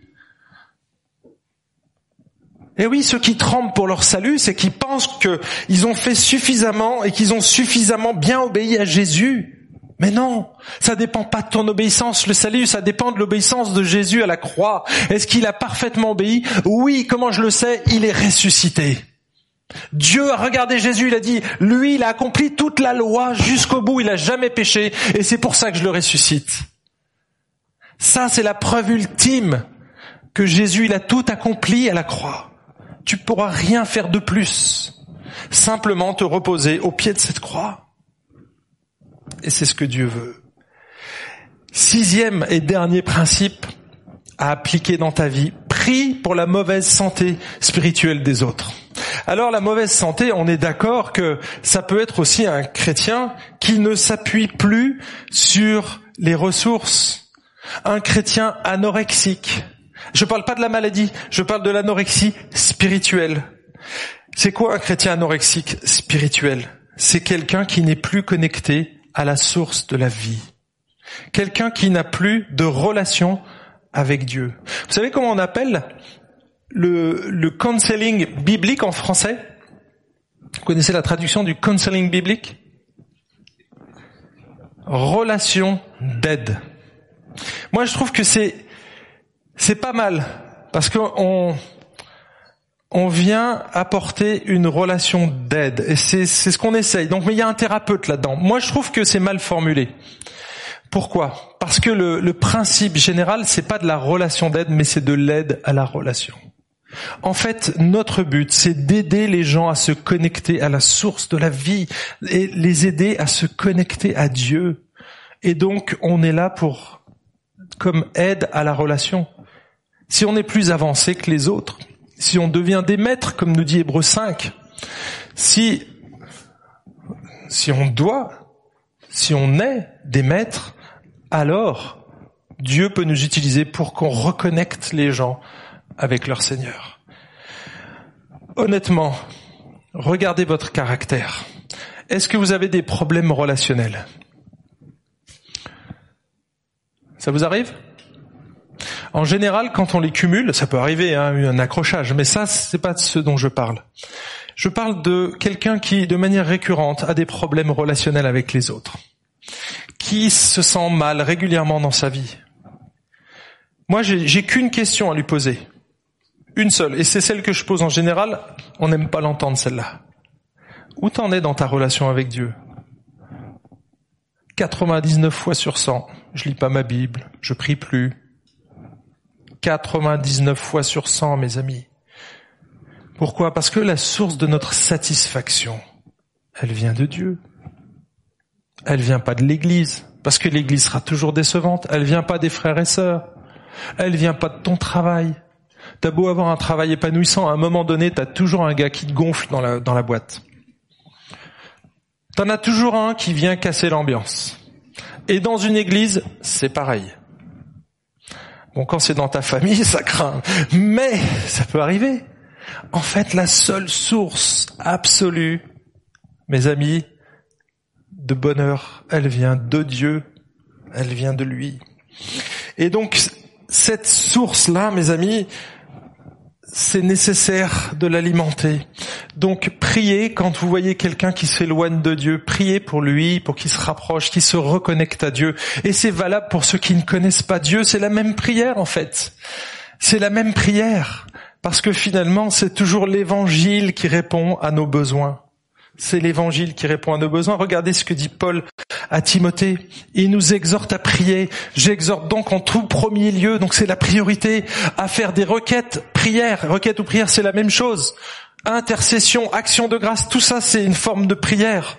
Et oui, ceux qui tremblent pour leur salut, c'est qu'ils pensent qu'ils ont fait suffisamment et qu'ils ont suffisamment bien obéi à Jésus. Mais non, ça dépend pas de ton obéissance. Le salut, ça dépend de l'obéissance de Jésus à la croix. Est-ce qu'il a parfaitement obéi Oui, comment je le sais Il est ressuscité. Dieu a regardé Jésus, il a dit, lui, il a accompli toute la loi jusqu'au bout, il a jamais péché, et c'est pour ça que je le ressuscite. Ça, c'est la preuve ultime que Jésus, il a tout accompli à la croix. Tu pourras rien faire de plus. Simplement te reposer au pied de cette croix. Et c'est ce que Dieu veut. Sixième et dernier principe à appliquer dans ta vie. Prie pour la mauvaise santé spirituelle des autres. Alors la mauvaise santé, on est d'accord que ça peut être aussi un chrétien qui ne s'appuie plus sur les ressources. Un chrétien anorexique. Je parle pas de la maladie, je parle de l'anorexie spirituelle. C'est quoi un chrétien anorexique spirituel? C'est quelqu'un qui n'est plus connecté à la source de la vie. Quelqu'un qui n'a plus de relation avec Dieu. Vous savez comment on appelle le, le counseling biblique en français? Vous connaissez la traduction du counseling biblique? Relation d'aide. Moi, je trouve que c'est c'est pas mal parce qu'on on vient apporter une relation d'aide. Et c'est, ce qu'on essaye. Donc, mais il y a un thérapeute là-dedans. Moi, je trouve que c'est mal formulé. Pourquoi? Parce que le, le principe général, c'est pas de la relation d'aide, mais c'est de l'aide à la relation. En fait, notre but, c'est d'aider les gens à se connecter à la source de la vie et les aider à se connecter à Dieu. Et donc, on est là pour, comme aide à la relation. Si on est plus avancé que les autres, si on devient des maîtres, comme nous dit Hébreu 5, si, si on doit, si on est des maîtres, alors Dieu peut nous utiliser pour qu'on reconnecte les gens avec leur Seigneur. Honnêtement, regardez votre caractère. Est-ce que vous avez des problèmes relationnels? Ça vous arrive? En général, quand on les cumule, ça peut arriver, hein, un accrochage, mais ça, c'est pas de ce dont je parle. Je parle de quelqu'un qui, de manière récurrente, a des problèmes relationnels avec les autres, qui se sent mal régulièrement dans sa vie. Moi, j'ai qu'une question à lui poser, une seule, et c'est celle que je pose en général. On n'aime pas l'entendre celle-là. Où t'en es dans ta relation avec Dieu? 99 fois sur 100, je lis pas ma Bible, je prie plus. 99 fois sur 100, mes amis. Pourquoi? Parce que la source de notre satisfaction, elle vient de Dieu. Elle vient pas de l'église, parce que l'église sera toujours décevante. Elle vient pas des frères et sœurs. Elle vient pas de ton travail. T'as beau avoir un travail épanouissant, à un moment donné, t'as toujours un gars qui te gonfle dans la, dans la boîte. T'en as toujours un qui vient casser l'ambiance. Et dans une église, c'est pareil. Bon, quand c'est dans ta famille, ça craint. Mais ça peut arriver. En fait, la seule source absolue, mes amis, de bonheur, elle vient de Dieu, elle vient de lui. Et donc, cette source-là, mes amis, c'est nécessaire de l'alimenter. Donc priez quand vous voyez quelqu'un qui s'éloigne de Dieu, priez pour lui, pour qu'il se rapproche, qu'il se reconnecte à Dieu. Et c'est valable pour ceux qui ne connaissent pas Dieu, c'est la même prière en fait. C'est la même prière, parce que finalement c'est toujours l'évangile qui répond à nos besoins. C'est l'évangile qui répond à nos besoins. Regardez ce que dit Paul à Timothée. Il nous exhorte à prier. J'exhorte donc en tout premier lieu, donc c'est la priorité, à faire des requêtes, prières. Requête ou prière, c'est la même chose. Intercession, action de grâce, tout ça c'est une forme de prière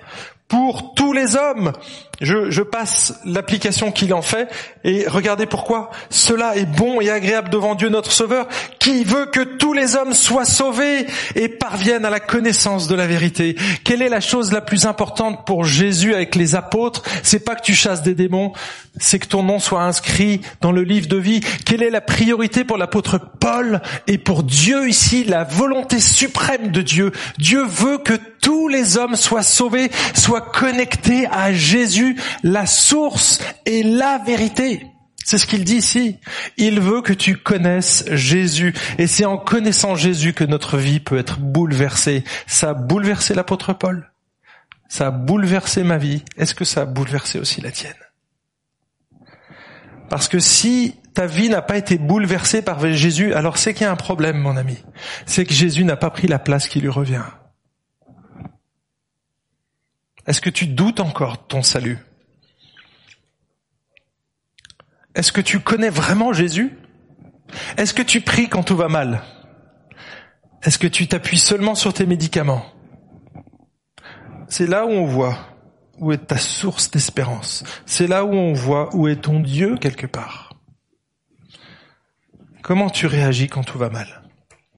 pour tous les hommes. Je, passe l'application qu'il en fait et regardez pourquoi. Cela est bon et agréable devant Dieu notre Sauveur qui veut que tous les hommes soient sauvés et parviennent à la connaissance de la vérité. Quelle est la chose la plus importante pour Jésus avec les apôtres? C'est pas que tu chasses des démons, c'est que ton nom soit inscrit dans le livre de vie. Quelle est la priorité pour l'apôtre Paul et pour Dieu ici, la volonté suprême de Dieu Dieu veut que tous les hommes soient sauvés, soient connectés à La source et la vérité. C'est ce qu'il dit ici. Il veut que tu connaisses Jésus. Et c'est en connaissant Jésus que notre vie peut être bouleversée. Ça a bouleversé l'apôtre Paul. Ça a bouleversé ma vie. Est-ce que ça a bouleversé aussi la tienne? Parce que si ta vie n'a pas été bouleversée par Jésus, alors c'est qu'il y a un problème, mon ami. C'est que Jésus n'a pas pris la place qui lui revient. Est-ce que tu doutes encore de ton salut? Est-ce que tu connais vraiment Jésus? Est-ce que tu pries quand tout va mal? Est-ce que tu t'appuies seulement sur tes médicaments? C'est là où on voit où est ta source d'espérance. C'est là où on voit où est ton Dieu quelque part. Comment tu réagis quand tout va mal?